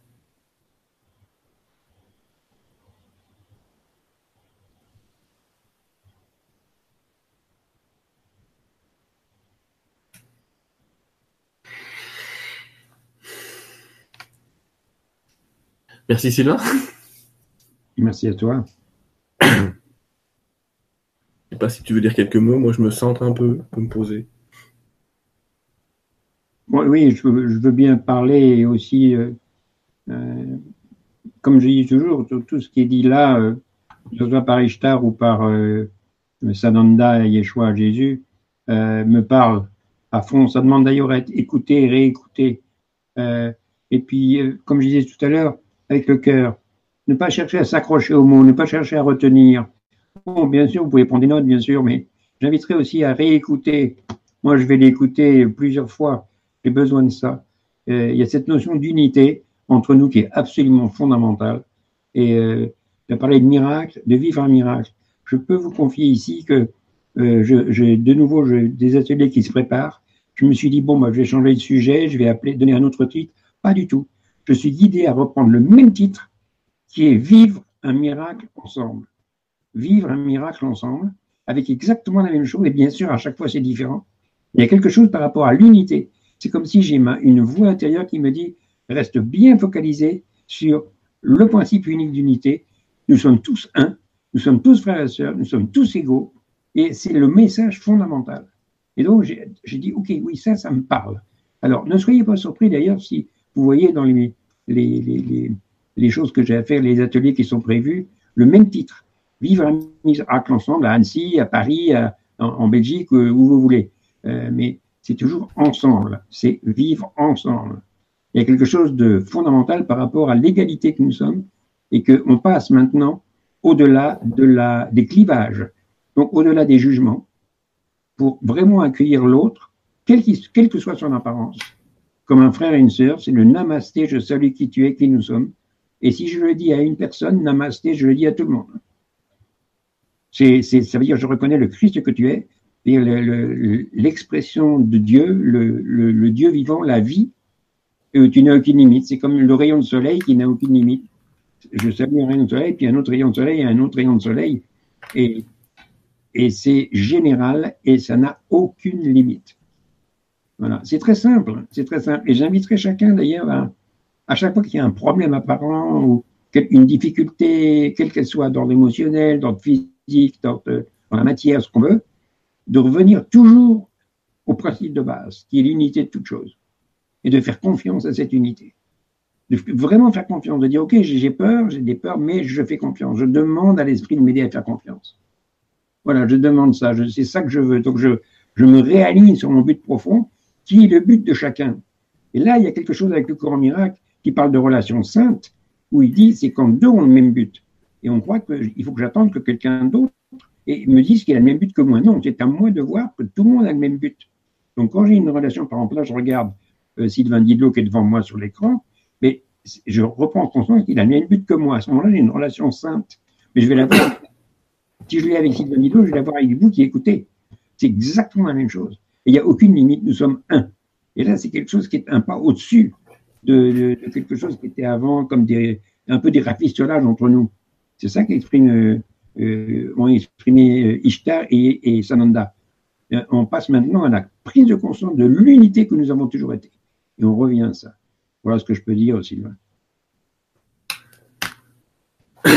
Merci Sylvain. Merci à toi. Je ne sais pas si tu veux dire quelques mots. Moi, je me sens un peu me poser. oui, je veux, bien parler aussi, euh, euh, comme je dis toujours, tout, ce qui est dit là, euh, que ce soit par Ishtar ou par Sananda, Yeshua, Jésus, me parle à fond. Ça demande d'ailleurs à être écouté, réécouté. et puis, comme je disais tout à l'heure, avec le cœur. Ne pas chercher à s'accrocher aux mots, ne pas chercher à retenir. Bon, bien sûr, vous pouvez prendre des notes, bien sûr, mais j'inviterai aussi à réécouter. Moi, je vais l'écouter plusieurs fois. J'ai besoin de ça. Euh, il y a cette notion d'unité entre nous qui est absolument fondamentale. Et euh, a parlé de miracle, de vivre un miracle. Je peux vous confier ici que euh, j'ai de nouveau des ateliers qui se préparent. Je me suis dit, bon, bah, je vais changer de sujet, je vais appeler, donner un autre titre. Pas du tout je suis guidé à reprendre le même titre qui est Vivre un miracle ensemble. Vivre un miracle ensemble, avec exactement la même chose, et bien sûr, à chaque fois, c'est différent. Il y a quelque chose par rapport à l'unité. C'est comme si j'ai une voix intérieure qui me dit reste bien focalisé sur le principe unique d'unité. Nous sommes tous un, nous sommes tous frères et sœurs, nous sommes tous égaux, et c'est le message fondamental. Et donc, j'ai dit, OK, oui, ça, ça me parle. Alors, ne soyez pas surpris d'ailleurs si vous voyez dans les, les, choses que j'ai à faire, les ateliers qui sont prévus, le même titre. Vivre miracle ensemble à Annecy, à Paris, en, Belgique, où vous voulez. Euh, mais c'est toujours ensemble. C'est vivre ensemble. Il y a quelque chose de fondamental par rapport à l'égalité que nous sommes et qu'on passe maintenant au-delà des clivages, donc au-delà des jugements, pour vraiment accueillir l'autre, quelle que soit son apparence, comme un frère et une sœur, c'est le namasté, je salue qui tu es, qui nous sommes. Et si je le dis à une personne, namasté, je le dis à tout le monde. Ça veut dire, je reconnais le Christ que tu es, l'expression de Dieu, le, Dieu vivant, la vie, euh, tu n'as aucune limite. C'est comme le rayon de soleil qui n'a aucune limite. Je salue un rayon de soleil, puis un autre rayon de soleil, et un autre rayon de soleil. Et, et c'est général et ça n'a aucune limite. Voilà, c'est très simple, c'est très simple. Et j'inviterai chacun d'ailleurs à, chaque fois qu'il y a un problème apparent ou une difficulté, quelle qu'elle soit, d'ordre émotionnel, d'ordre physique, dans la matière, ce qu'on veut, de revenir toujours au principe de base, qui est l'unité de toute chose, et de faire confiance à cette unité. De vraiment faire confiance, de dire, OK, j'ai peur, j'ai des peurs, mais je fais confiance. Je demande à l'esprit de m'aider à faire confiance. Voilà, je demande ça, c'est ça que je veux. Donc je me réaligne sur mon but profond, qui est le but de chacun? Et là, il y a quelque chose avec le courant miracle qui parle de relations saintes, où il dit c'est quand deux ont le même but. Et on croit qu'il faut que j'attende que quelqu'un d'autre me dise qu'il a le même but que moi. Non, c'est à moi de voir que tout le monde a le même but. Donc quand j'ai une relation, par exemple, là, je regarde euh, Sylvain Didot qui est devant moi sur l'écran, mais je reprends conscience qu'il a le même but que moi. À ce moment-là, j'ai une relation sainte. Mais je vais la voir. Si je l'ai avec Sylvain Didot, je vais la voir avec vous qui écoutez. C'est exactement la même chose. Et il n'y a aucune limite, nous sommes un. Et là, c'est quelque chose qui est un pas au-dessus de, quelque chose qui était avant comme un peu des rafistolages entre nous. C'est ça qu'exprime, euh, euh, exprimé euh, Ishtar et, Sananda. On passe maintenant à la prise de conscience de l'unité que nous avons toujours été. Et on revient à ça. Voilà ce que je peux dire, Sylvain.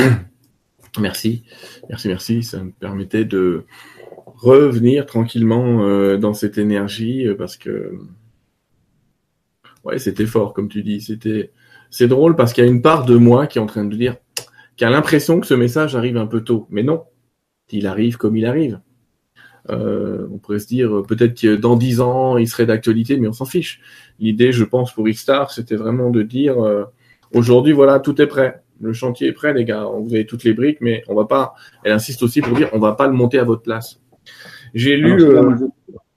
Merci, merci, merci. Ça me permettait de revenir tranquillement dans cette énergie parce que ouais, c'était fort, comme tu dis. C'était, c'est drôle parce qu'il y a une part de moi qui est en train de dire, qui a l'impression que ce message arrive un peu tôt. Mais non, il arrive comme il arrive. Euh, on pourrait se dire peut-être que dans dix ans, il serait d'actualité, mais on s'en fiche. L'idée, je pense, pour X-Star, c'était vraiment de dire euh, aujourd'hui, voilà, tout est prêt. Le chantier est prêt, les gars. Vous avez toutes les briques, mais on va pas. Elle insiste aussi pour dire on va pas le monter à votre place. J'ai lu. Euh,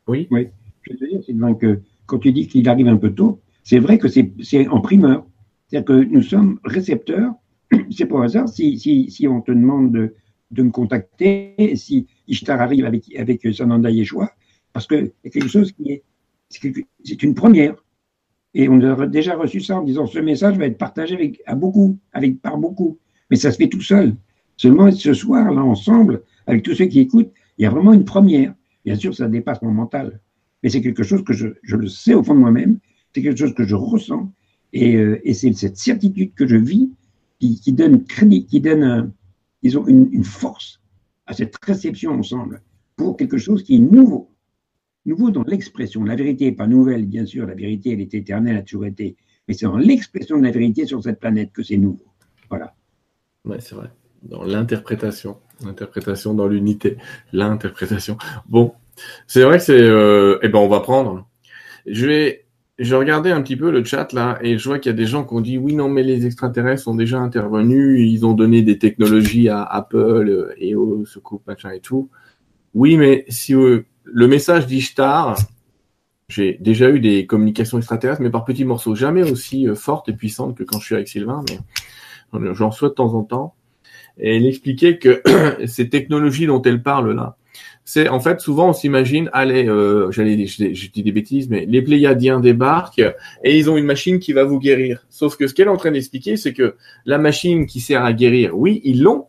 oui. Oui. Je veux te dire, Sylvain, que quand tu dis qu'il arrive un peu tôt, c'est vrai que c'est en primeur. C'est-à-dire que nous sommes récepteurs. C'est pas hasard si, si, si, on te demande de, de, me contacter, si Ishtar arrive avec, avec Sananda Yeshua, parce que c'est quelque chose qui est. C'est une première. Et on a déjà reçu ça en disant ce message va être partagé avec, à beaucoup, avec, par beaucoup. Mais ça se fait tout seul. Seulement ce soir, là, ensemble, avec tous ceux qui écoutent, il y a vraiment une première. Bien sûr, ça dépasse mon mental. Mais c'est quelque chose que je, le sais au fond de moi-même c'est quelque chose que je ressens et, euh, c'est cette certitude que je vis qui, donne ont une, une, force à cette réception ensemble pour quelque chose qui est nouveau. Nouveau dans l'expression. La vérité n'est pas nouvelle, bien sûr, la vérité, elle est éternelle, elle a toujours été. Mais c'est dans l'expression de la vérité sur cette planète que c'est nouveau. Voilà. Oui, c'est vrai. Dans l'interprétation. L'interprétation dans l'unité. L'interprétation. Bon, c'est vrai que c'est. Euh, eh ben, on va prendre. Je vais j'ai regardé un petit peu le chat là et je vois qu'il y a des gens qui ont dit oui non mais les extraterrestres sont déjà intervenus, ils ont donné des technologies à Apple et au secours machin et tout. Oui mais si euh, le message d'Ishtar, j'ai déjà eu des communications extraterrestres mais par petits morceaux, jamais aussi euh, fortes et puissantes que quand je suis avec Sylvain, mais j'en reçois de temps en temps. Et elle expliquait que ces technologies dont elle parle là, c'est en fait souvent on s'imagine, allez, euh, j'allais, je, dis des bêtises, mais les Pléiadiens débarquent et ils ont une machine qui va vous guérir. Sauf que ce qu'elle est en train d'expliquer, c'est que la machine qui sert à guérir, oui, ils l'ont,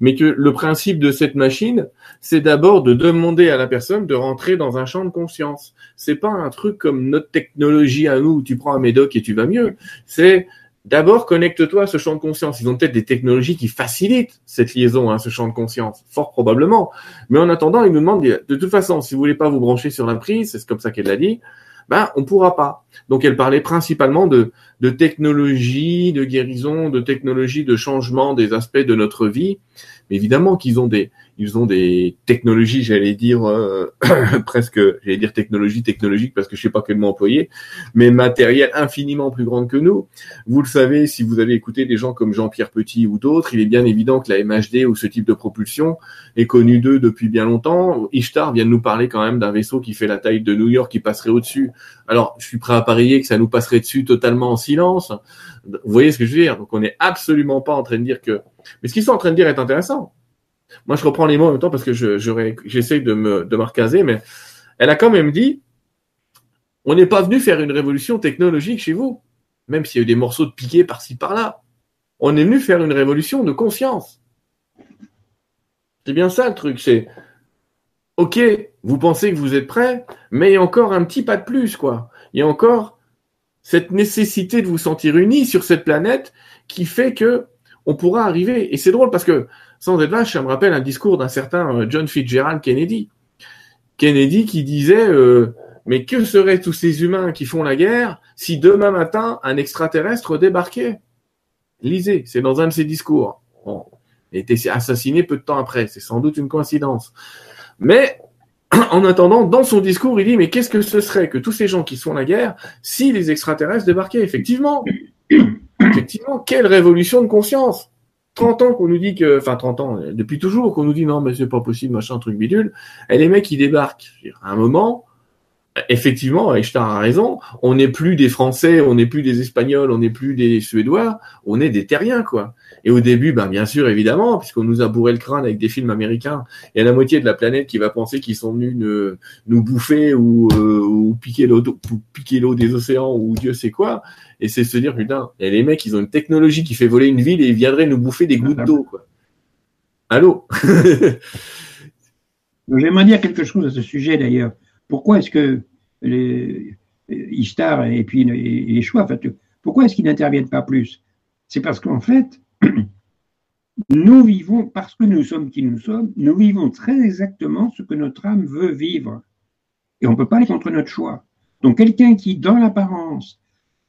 mais que le principe de cette machine, c'est d'abord de demander à la personne de rentrer dans un champ de conscience. C'est pas un truc comme notre technologie à nous où tu prends un médoc et tu vas mieux. C'est D'abord, connecte-toi à ce champ de conscience. Ils ont peut-être des technologies qui facilitent cette liaison à ce champ de conscience, fort probablement. Mais en attendant, ils nous demandent, de toute façon, si vous voulez pas vous brancher sur la prise, c'est comme ça qu'elle l'a dit, ben, on pourra pas. Donc, elle parlait principalement de, de technologie, de guérison, de technologie de changement des aspects de notre vie. Mais évidemment qu'ils ont des, ils ont des technologies, j'allais dire euh, presque, j'allais dire technologie technologique parce que je sais pas quel mot employer, mais matériel infiniment plus grand que nous. Vous le savez, si vous avez écouté des gens comme Jean-Pierre Petit ou d'autres, il est bien évident que la MHD ou ce type de propulsion est connu d'eux depuis bien longtemps. Ishtar vient de nous parler quand même d'un vaisseau qui fait la taille de New York qui passerait au-dessus. Alors, je suis prêt à parier que ça nous passerait dessus totalement en silence. Vous voyez ce que je veux dire? Donc, on n'est absolument pas en train de dire que. Mais ce qu'ils sont en train de dire est intéressant moi je reprends les mots en même temps parce que j'essaie de me, de me mais elle a quand même dit, on n'est pas venu faire une révolution technologique chez vous, même s'il y a eu des morceaux de piqué par-ci par-là. On est venu faire une révolution de conscience. C'est bien ça le truc, c'est OK, vous pensez que vous êtes prêt, mais il y a encore un petit pas de plus, quoi. Il y a encore cette nécessité de vous sentir unis sur cette planète qui fait que on pourra arriver. Et c'est drôle parce que, sans être vache, ça me rappelle un discours d'un certain euh, John Fitzgerald Kennedy. Kennedy qui disait, euh, mais que seraient tous ces humains qui font la guerre si demain matin un extraterrestre débarquait? Lisez, c'est dans un de ses discours. Bon, il a assassiné peu de temps après, c'est sans doute une coïncidence. Mais en attendant, dans son discours, il dit mais qu'est-ce que ce serait que tous ces gens qui font la guerre si les extraterrestres débarquaient? Effectivement, effectivement, quelle révolution de conscience 30 ans qu'on nous dit que, enfin 30 ans, depuis toujours qu'on nous dit non mais c'est pas possible, machin, truc bidule. Et les mecs qui débarquent, à un moment, effectivement, Einstein a raison, on n'est plus des Français, on n'est plus des Espagnols, on n'est plus des Suédois, on est des Terriens, quoi. Et au début, ben, bien sûr, évidemment, puisqu'on nous a bourré le crâne avec des films américains, il y a la moitié de la planète qui va penser qu'ils sont venus nous, bouffer ou, euh, ou piquer l'eau piquer l'eau des océans ou Dieu sait quoi. Et c'est se dire, putain, et les mecs, ils ont une technologie qui fait voler une ville et ils viendraient nous bouffer des gouttes d'eau, quoi. Allô? J'aimerais dire quelque chose à ce sujet d'ailleurs. Pourquoi est-ce que les, Ishtar et puis les choix, pourquoi est-ce qu'ils n'interviennent pas plus? C'est parce qu'en fait, nous vivons, parce que nous sommes qui nous sommes, nous vivons très exactement ce que notre âme veut vivre. Et on ne peut pas aller contre notre choix. Donc quelqu'un qui, dans l'apparence,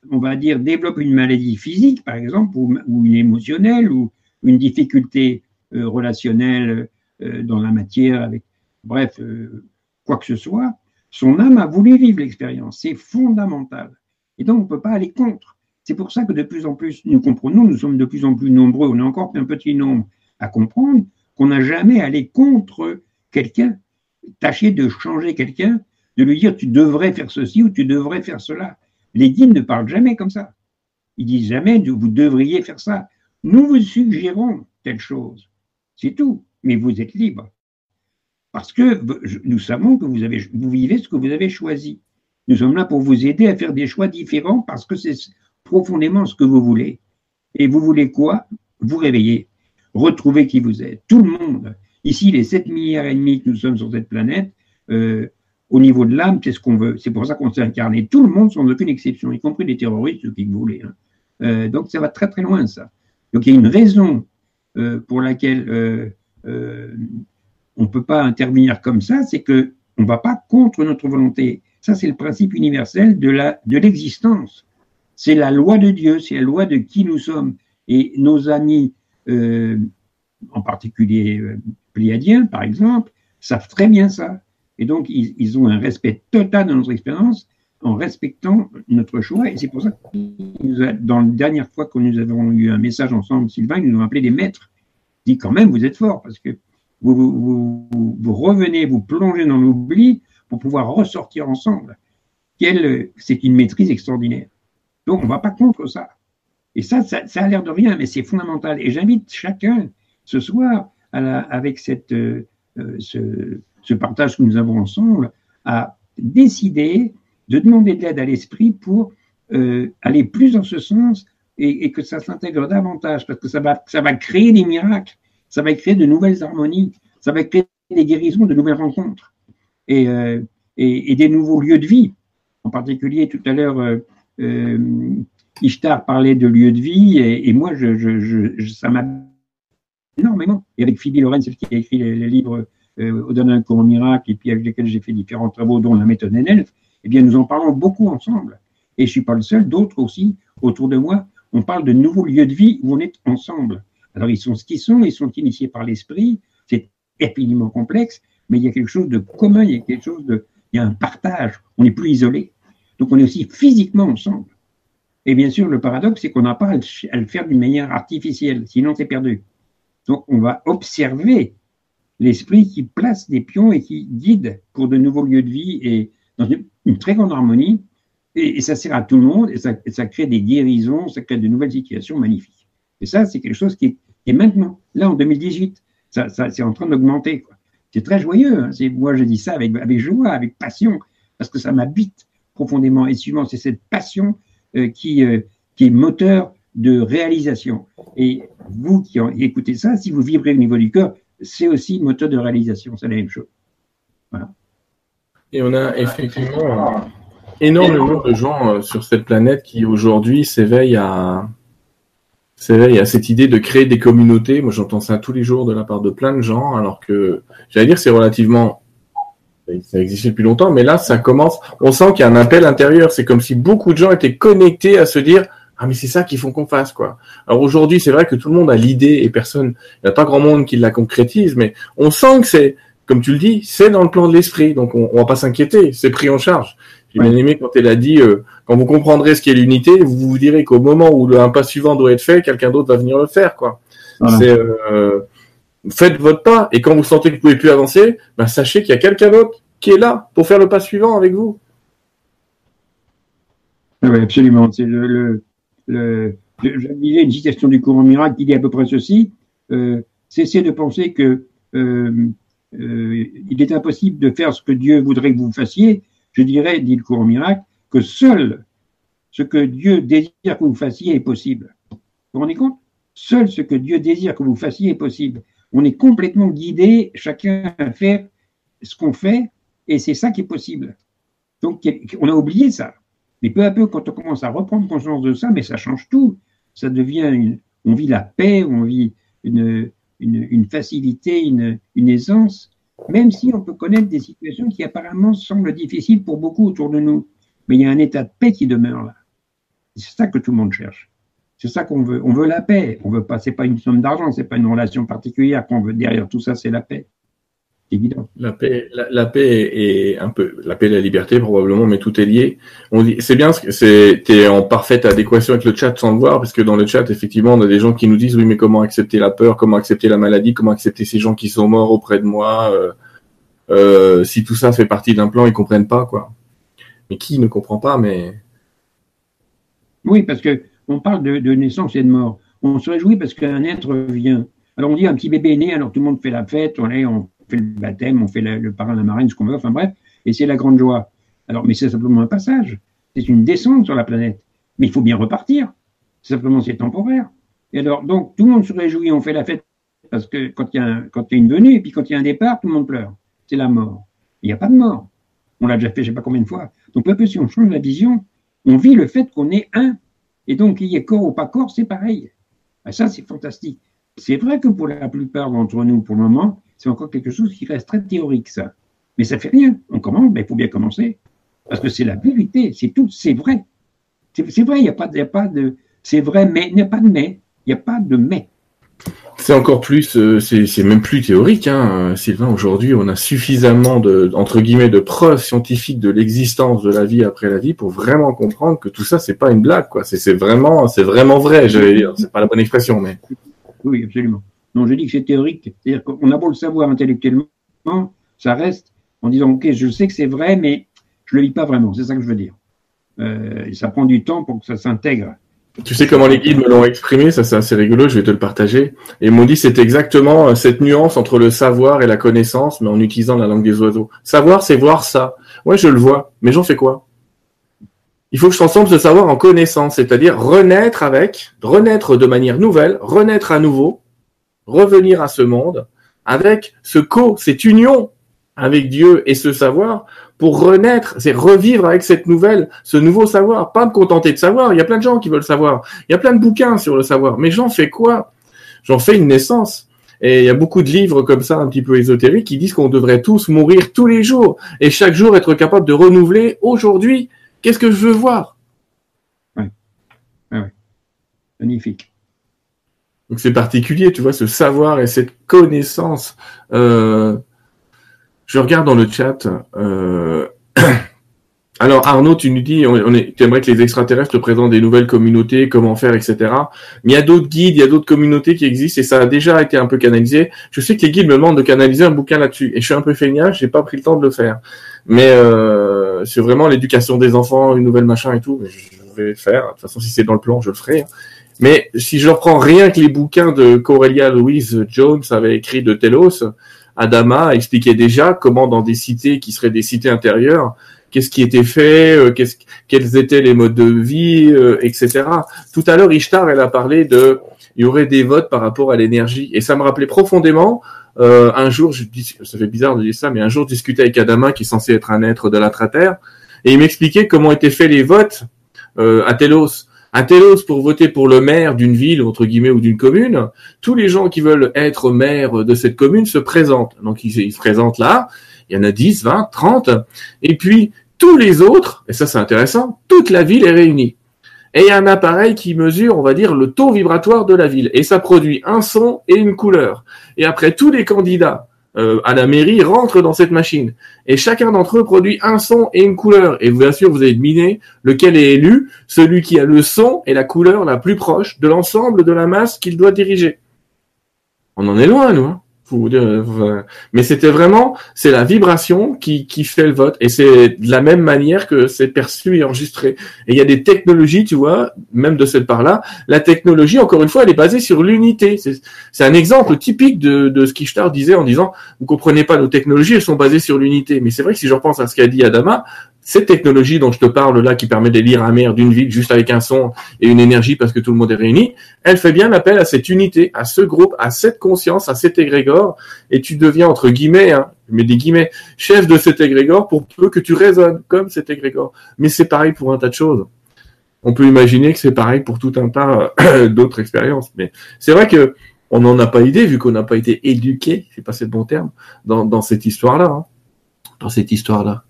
on va dire, développe une maladie physique, par exemple, ou, une émotionnelle, ou une difficulté euh, relationnelle euh, dans la matière, avec, bref, euh, quoi que ce soit, son âme a voulu vivre l'expérience. C'est fondamental. Et donc, on ne peut pas aller contre. C'est pour ça que de plus en plus, nous comprenons, nous sommes de plus en plus nombreux, on est encore un petit nombre à comprendre qu'on n'a jamais allé contre quelqu'un, tâcher de changer quelqu'un, de lui dire tu devrais faire ceci ou tu devrais faire cela. Les guides ne parlent jamais comme ça. Ils disent jamais vous devriez faire ça. Nous vous suggérons telle chose. C'est tout. Mais vous êtes libre. Parce que nous savons que vous, avez, vous vivez ce que vous avez choisi. Nous sommes là pour vous aider à faire des choix différents parce que c'est profondément ce que vous voulez. Et vous voulez quoi? Vous réveiller, retrouver qui vous êtes. Tout le monde. Ici, les 7 milliards et demi que nous sommes sur cette planète, euh, au niveau de l'âme, c'est ce qu'on veut. C'est pour ça qu'on s'est incarné. Tout le monde, sans aucune exception, y compris les terroristes, ceux qui voulaient. Hein. Euh, donc ça va très très loin, ça. Donc il y a une raison euh, pour laquelle on ne peut pas intervenir comme ça, c'est que on ne va pas contre notre volonté. Ça, c'est le principe universel de la de l'existence. C'est la loi de Dieu, c'est la loi de qui nous sommes. Et nos amis, euh, en particulier euh, pléiadiens, par exemple, savent très bien ça. Et donc, ils, ils, ont un respect total de notre expérience en respectant notre choix. Et c'est pour ça que dans la dernière fois que nous avons eu un message ensemble, Sylvain, ils nous ont appelé des maîtres. Il dit quand même, vous êtes forts, parce que vous, vous, revenez, vous plongez dans l'oubli pour pouvoir ressortir ensemble. C'est une maîtrise extraordinaire. Donc, on ne va pas contre ça. Et ça, ça, a l'air de rien, mais c'est fondamental. Et j'invite chacun ce soir, avec cette, euh, ce, ce, partage que nous avons ensemble, à décider de demander de l'aide à l'esprit pour euh, aller plus dans ce sens et, et que ça s'intègre davantage, parce que ça va, ça va créer des miracles ça va créer de nouvelles harmonies, ça va créer des guérisons, de nouvelles rencontres et, euh, des nouveaux lieux de vie. En particulier, tout à l'heure, euh, euh, Ishtar parlait de lieux de vie et, moi, je, ça m'a énormément. Et avec Phoebe Lorenz, celle qui a écrit les, livres euh, Au courant miracle et puis avec lesquels j'ai fait différents travaux, dont la méthode NL, eh bien, nous en parlons beaucoup ensemble. Et je suis pas le seul, d'autres aussi autour de moi. On parle de nouveaux lieux de vie où on est ensemble. Alors, ils sont ce qu'ils sont, ils sont initiés par l'esprit, c'est infiniment complexe, mais il y a quelque chose de commun, il y a quelque chose de, il y a un partage, on n'est plus isolé. Donc, on est aussi physiquement ensemble. Et bien sûr, le paradoxe, c'est qu'on n'a pas à le faire d'une manière artificielle, sinon c'est perdu. Donc, on va observer l'esprit qui place des pions et qui guide pour de nouveaux lieux de vie et dans une, très grande harmonie. Et, ça sert à tout le monde et ça, et ça crée des guérisons, ça crée de nouvelles situations magnifiques. Et ça, c'est quelque chose qui est, maintenant, là, en 2018. ça, c'est en train d'augmenter. C'est très joyeux. Hein. Moi, je dis ça avec, avec joie, avec passion, parce que ça m'habite profondément. Et suivant, c'est cette passion euh, qui, euh, qui est moteur de réalisation. Et vous qui écoutez ça, si vous vibrez au niveau du cœur, c'est aussi moteur de réalisation. C'est la même chose. Voilà. Et on a effectivement énormément de gens euh, sur cette planète qui aujourd'hui s'éveillent à, s'éveillent à cette idée de créer des communautés. Moi, j'entends ça tous les jours de la part de plein de gens, alors que, j'allais dire, c'est relativement, ça existait depuis longtemps, mais là, ça commence, on sent qu'il y a un appel intérieur. C'est comme si beaucoup de gens étaient connectés à se dire, ah, mais c'est ça qu'il faut qu'on fasse, quoi. Alors aujourd'hui, c'est vrai que tout le monde a l'idée et personne, il n'y a pas grand monde qui la concrétise, mais on sent que c'est, comme tu le dis, c'est dans le plan de l'esprit, donc on, on va pas s'inquiéter, c'est pris en charge. J'ai bien aimé quand elle a dit, euh, quand vous comprendrez ce qu'est l'unité, vous vous direz qu'au moment où le, un pas suivant doit être fait, quelqu'un d'autre va venir le faire, quoi. C'est, euh, faites votre pas, et quand vous sentez que vous pouvez plus avancer, ben, sachez qu'il y a quelqu'un d'autre qui est là pour faire le pas suivant avec vous. Ah oui, absolument. C'est le, le, je disais une citation du courant miracle qui dit à peu près ceci euh, cessez de penser que euh, euh, il est impossible de faire ce que Dieu voudrait que vous fassiez je dirais, dit le courant miracle, que seul ce que Dieu désire que vous fassiez est possible. Vous vous rendez compte? Seul ce que Dieu désire que vous fassiez est possible. On est complètement guidé, chacun à faire ce qu'on fait, et c'est ça qui est possible. Donc, on a oublié ça. Mais peu à peu, quand on commence à reprendre conscience de ça, mais ça change tout. Ça devient une, on vit la paix, on vit une, une, facilité, une aisance même si on peut connaître des situations qui apparemment semblent difficiles pour beaucoup autour de nous. Mais il y a un état de paix qui demeure là. C'est ça que tout le monde cherche. C'est ça qu'on veut. On veut la paix. On veut pas, c'est pas une somme d'argent, c'est pas une relation particulière qu'on veut. Derrière tout ça, c'est la paix. Évident. La paix, la, paix est un peu, la paix et la liberté probablement, mais tout est lié. On dit, c'est bien, c'est, t'es en parfaite adéquation avec le chat sans le voir, parce que dans le chat, effectivement, on a des gens qui nous disent, oui, mais comment accepter la peur, comment accepter la maladie, comment accepter ces gens qui sont morts auprès de moi, euh, euh, si tout ça fait partie d'un plan, ils comprennent pas, quoi. Mais qui ne comprend pas, mais. Oui, parce que on parle de, de naissance et de mort. On se réjouit parce qu'un être vient. Alors on dit un petit bébé est né, alors tout le monde fait la fête, on est, on fait le baptême, on fait le parrain, la marraine, ce qu'on veut, enfin bref, et c'est la grande joie. Alors, mais c'est simplement un passage, c'est une descente sur la planète. Mais il faut bien repartir. Simplement, c'est temporaire. Et alors, donc, tout le monde se réjouit, on fait la fête parce que quand il y a, une venue, et puis quand il y a un départ, tout le monde pleure. C'est la mort. Il n'y a pas de mort. On l'a déjà fait, je ne sais pas combien de fois. Donc, peu à peu, si on change la vision, on vit le fait qu'on est un. Et donc, qu'il y ait corps ou pas corps, c'est pareil. Et ça, c'est fantastique. C'est vrai que pour la plupart d'entre nous, pour le moment, c'est encore quelque chose qui reste très théorique, ça. Mais ça fait rien. On commence, mais il faut bien commencer. Parce que c'est la vérité, c'est tout, c'est vrai. C'est vrai, il n'y a, pas, a pas de. C'est vrai, mais il n'y a pas de mais. Il n'y a pas de mais. C'est encore plus, euh, c'est même plus théorique, hein, Sylvain. Aujourd'hui, on a suffisamment de, entre guillemets, de preuves scientifiques de l'existence de la vie après la vie pour vraiment comprendre que tout ça, c'est pas une blague, quoi. C'est vraiment, c'est vraiment vrai. J'allais dire, c'est pas la bonne expression, mais. Oui, absolument. Non, je dis que c'est théorique. C'est-à-dire qu'on a beau le savoir intellectuellement, ça reste en disant, OK, je sais que c'est vrai, mais je le vis pas vraiment. C'est ça que je veux dire. Euh, et ça prend du temps pour que ça s'intègre. Tu sais comment les guides me l'ont exprimé, ça c'est assez rigolo, je vais te le partager. Et ils m'ont dit c'est exactement euh, cette nuance entre le savoir et la connaissance, mais en utilisant la langue des oiseaux. Savoir, c'est voir ça. Ouais, je le vois, mais j'en fais quoi? Il faut que je transforme ce savoir en connaissance, c'est-à-dire renaître avec, renaître de manière nouvelle, renaître à nouveau, revenir à ce monde avec ce co, cette union avec Dieu et ce savoir pour renaître, c'est revivre avec cette nouvelle, ce nouveau savoir, pas me contenter de savoir. Il y a plein de gens qui veulent savoir. Il y a plein de bouquins sur le savoir. Mais j'en fais quoi? J'en fais une naissance. Et il y a beaucoup de livres comme ça, un petit peu ésotériques, qui disent qu'on devrait tous mourir tous les jours et chaque jour être capable de renouveler aujourd'hui. Qu'est-ce que je veux voir? Oui. oui. Magnifique. Donc c'est particulier, tu vois, ce savoir et cette connaissance. Euh, je regarde dans le chat. Euh... Alors Arnaud, tu nous dis, tu aimerais que les extraterrestres te présentent des nouvelles communautés, comment faire, etc. Mais il y a d'autres guides, il y a d'autres communautés qui existent et ça a déjà été un peu canalisé. Je sais que les guides me demandent de canaliser un bouquin là-dessus et je suis un peu feignant, j'ai pas pris le temps de le faire. Mais euh, c'est vraiment l'éducation des enfants, une nouvelle machin et tout. Je vais le faire. De toute façon, si c'est dans le plan, je le ferai. Mais si je reprends rien que les bouquins de Corelia Louise Jones avait écrit de Telos, Adama expliquait déjà comment dans des cités qui seraient des cités intérieures, qu'est-ce qui était fait, euh, quels étaient les modes de vie, euh, etc. Tout à l'heure, Ishtar, elle a parlé de, il y aurait des votes par rapport à l'énergie, et ça me rappelait profondément. Euh, un jour, je dis, ça fait bizarre de dire ça, mais un jour, je discutais avec Adama, qui est censé être un être de la terre, et il m'expliquait comment étaient faits les votes à Telos. À Telos, pour voter pour le maire d'une ville, entre guillemets, ou d'une commune, tous les gens qui veulent être maire de cette commune se présentent. Donc, ils, ils se présentent là, il y en a 10, 20, 30, et puis tous les autres, et ça c'est intéressant, toute la ville est réunie. Et il y a un appareil qui mesure, on va dire, le taux vibratoire de la ville. Et ça produit un son et une couleur. Et après, tous les candidats euh, à la mairie rentrent dans cette machine. Et chacun d'entre eux produit un son et une couleur. Et bien sûr, vous avez deviné lequel est élu, celui qui a le son et la couleur la plus proche de l'ensemble de la masse qu'il doit diriger. On en est loin, nous. Hein mais c'était vraiment, c'est la vibration qui, qui fait le vote. Et c'est de la même manière que c'est perçu et enregistré. Et il y a des technologies, tu vois, même de cette part-là. La technologie, encore une fois, elle est basée sur l'unité. C'est un exemple typique de, de ce qu'Ishtar disait en disant, vous comprenez pas, nos technologies, elles sont basées sur l'unité. Mais c'est vrai que si je repense à ce qu'a dit Adama, cette technologie dont je te parle là, qui permet de lire un mer d'une ville juste avec un son et une énergie parce que tout le monde est réuni, elle fait bien appel à cette unité, à ce groupe, à cette conscience, à cet égrégore, et tu deviens entre guillemets, hein, mais des guillemets, chef de cet égrégore pour peu que tu résonnes comme cet égrégore. Mais c'est pareil pour un tas de choses. On peut imaginer que c'est pareil pour tout un tas d'autres expériences, mais c'est vrai que on n'en a pas idée vu qu'on n'a pas été éduqué, c'est pas le bon terme, dans, cette histoire-là, hein, dans cette histoire-là.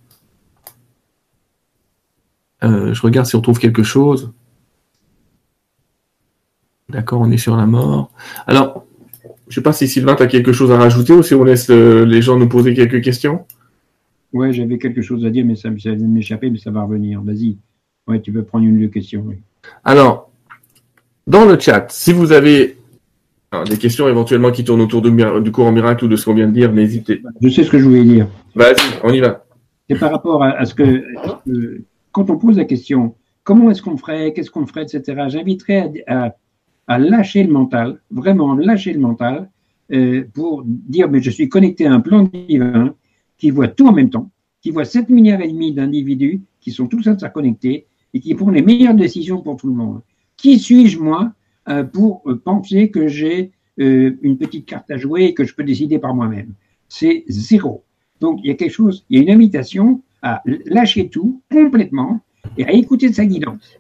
Euh, je regarde si on trouve quelque chose. D'accord, on est sur la mort. Alors, je sais pas si Sylvain, tu as quelque chose à rajouter ou si on laisse euh, les gens nous poser quelques questions. Ouais, j'avais quelque chose à dire, mais ça, vient de m'échapper, mais ça va revenir. Vas-y. Ouais, tu peux prendre une ou deux questions. Alors, dans le chat, si vous avez des questions éventuellement qui tournent autour du courant miracle ou de ce qu'on vient de dire, n'hésitez. Je sais ce que je voulais dire. Vas-y, on y va. C'est par rapport à, ce que quand on pose la question, comment est-ce qu'on ferait, qu'est-ce qu'on ferait, etc., j'inviterais à, lâcher le mental, vraiment lâcher le mental, euh, pour dire, mais je suis connecté à un plan divin qui voit tout en même temps, qui voit 7 milliards et demi d'individus qui sont tous interconnectés et qui prennent les meilleures décisions pour tout le monde. Qui suis-je, moi, euh, pour euh, penser que j'ai une petite carte à jouer et que je peux décider par moi-même? C'est zéro. Donc, il y a quelque chose, il y a une invitation à lâcher tout complètement et à écouter sa guidance.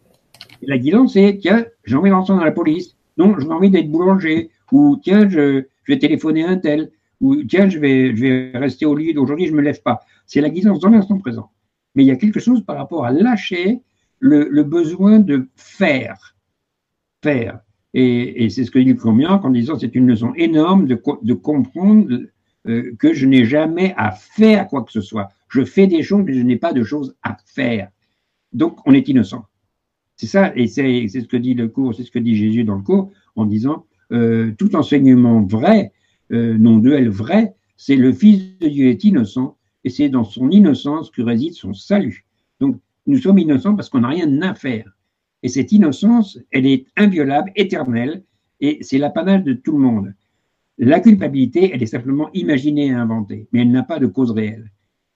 la guidance, c'est tiens, j'ai envie d'entrer dans la police, non, j'ai envie d'être boulanger, ou tiens, je, vais téléphoner à un tel, ou tiens, je vais, je vais rester au lit d'aujourd'hui, je ne me lève pas. C'est la guidance dans l'instant présent. Mais il y a quelque chose par rapport à lâcher le, besoin de faire. Faire. Et, c'est ce que dit Combien en disant c'est une leçon énorme de, de comprendre euh, que je n'ai jamais à faire quoi que ce soit. Je fais des choses, mais je n'ai pas de choses à faire. Donc, on est innocent. C'est ça, et c'est ce que dit le cours, c'est ce que dit Jésus dans le cours, en disant euh, tout enseignement vrai, euh, non duel vrai, c'est le Fils de Dieu est innocent, et c'est dans son innocence que réside son salut. Donc, nous sommes innocents parce qu'on n'a rien à faire. Et cette innocence, elle est inviolable, éternelle, et c'est l'apanage de tout le monde. La culpabilité, elle est simplement imaginée et inventée, mais elle n'a pas de cause réelle.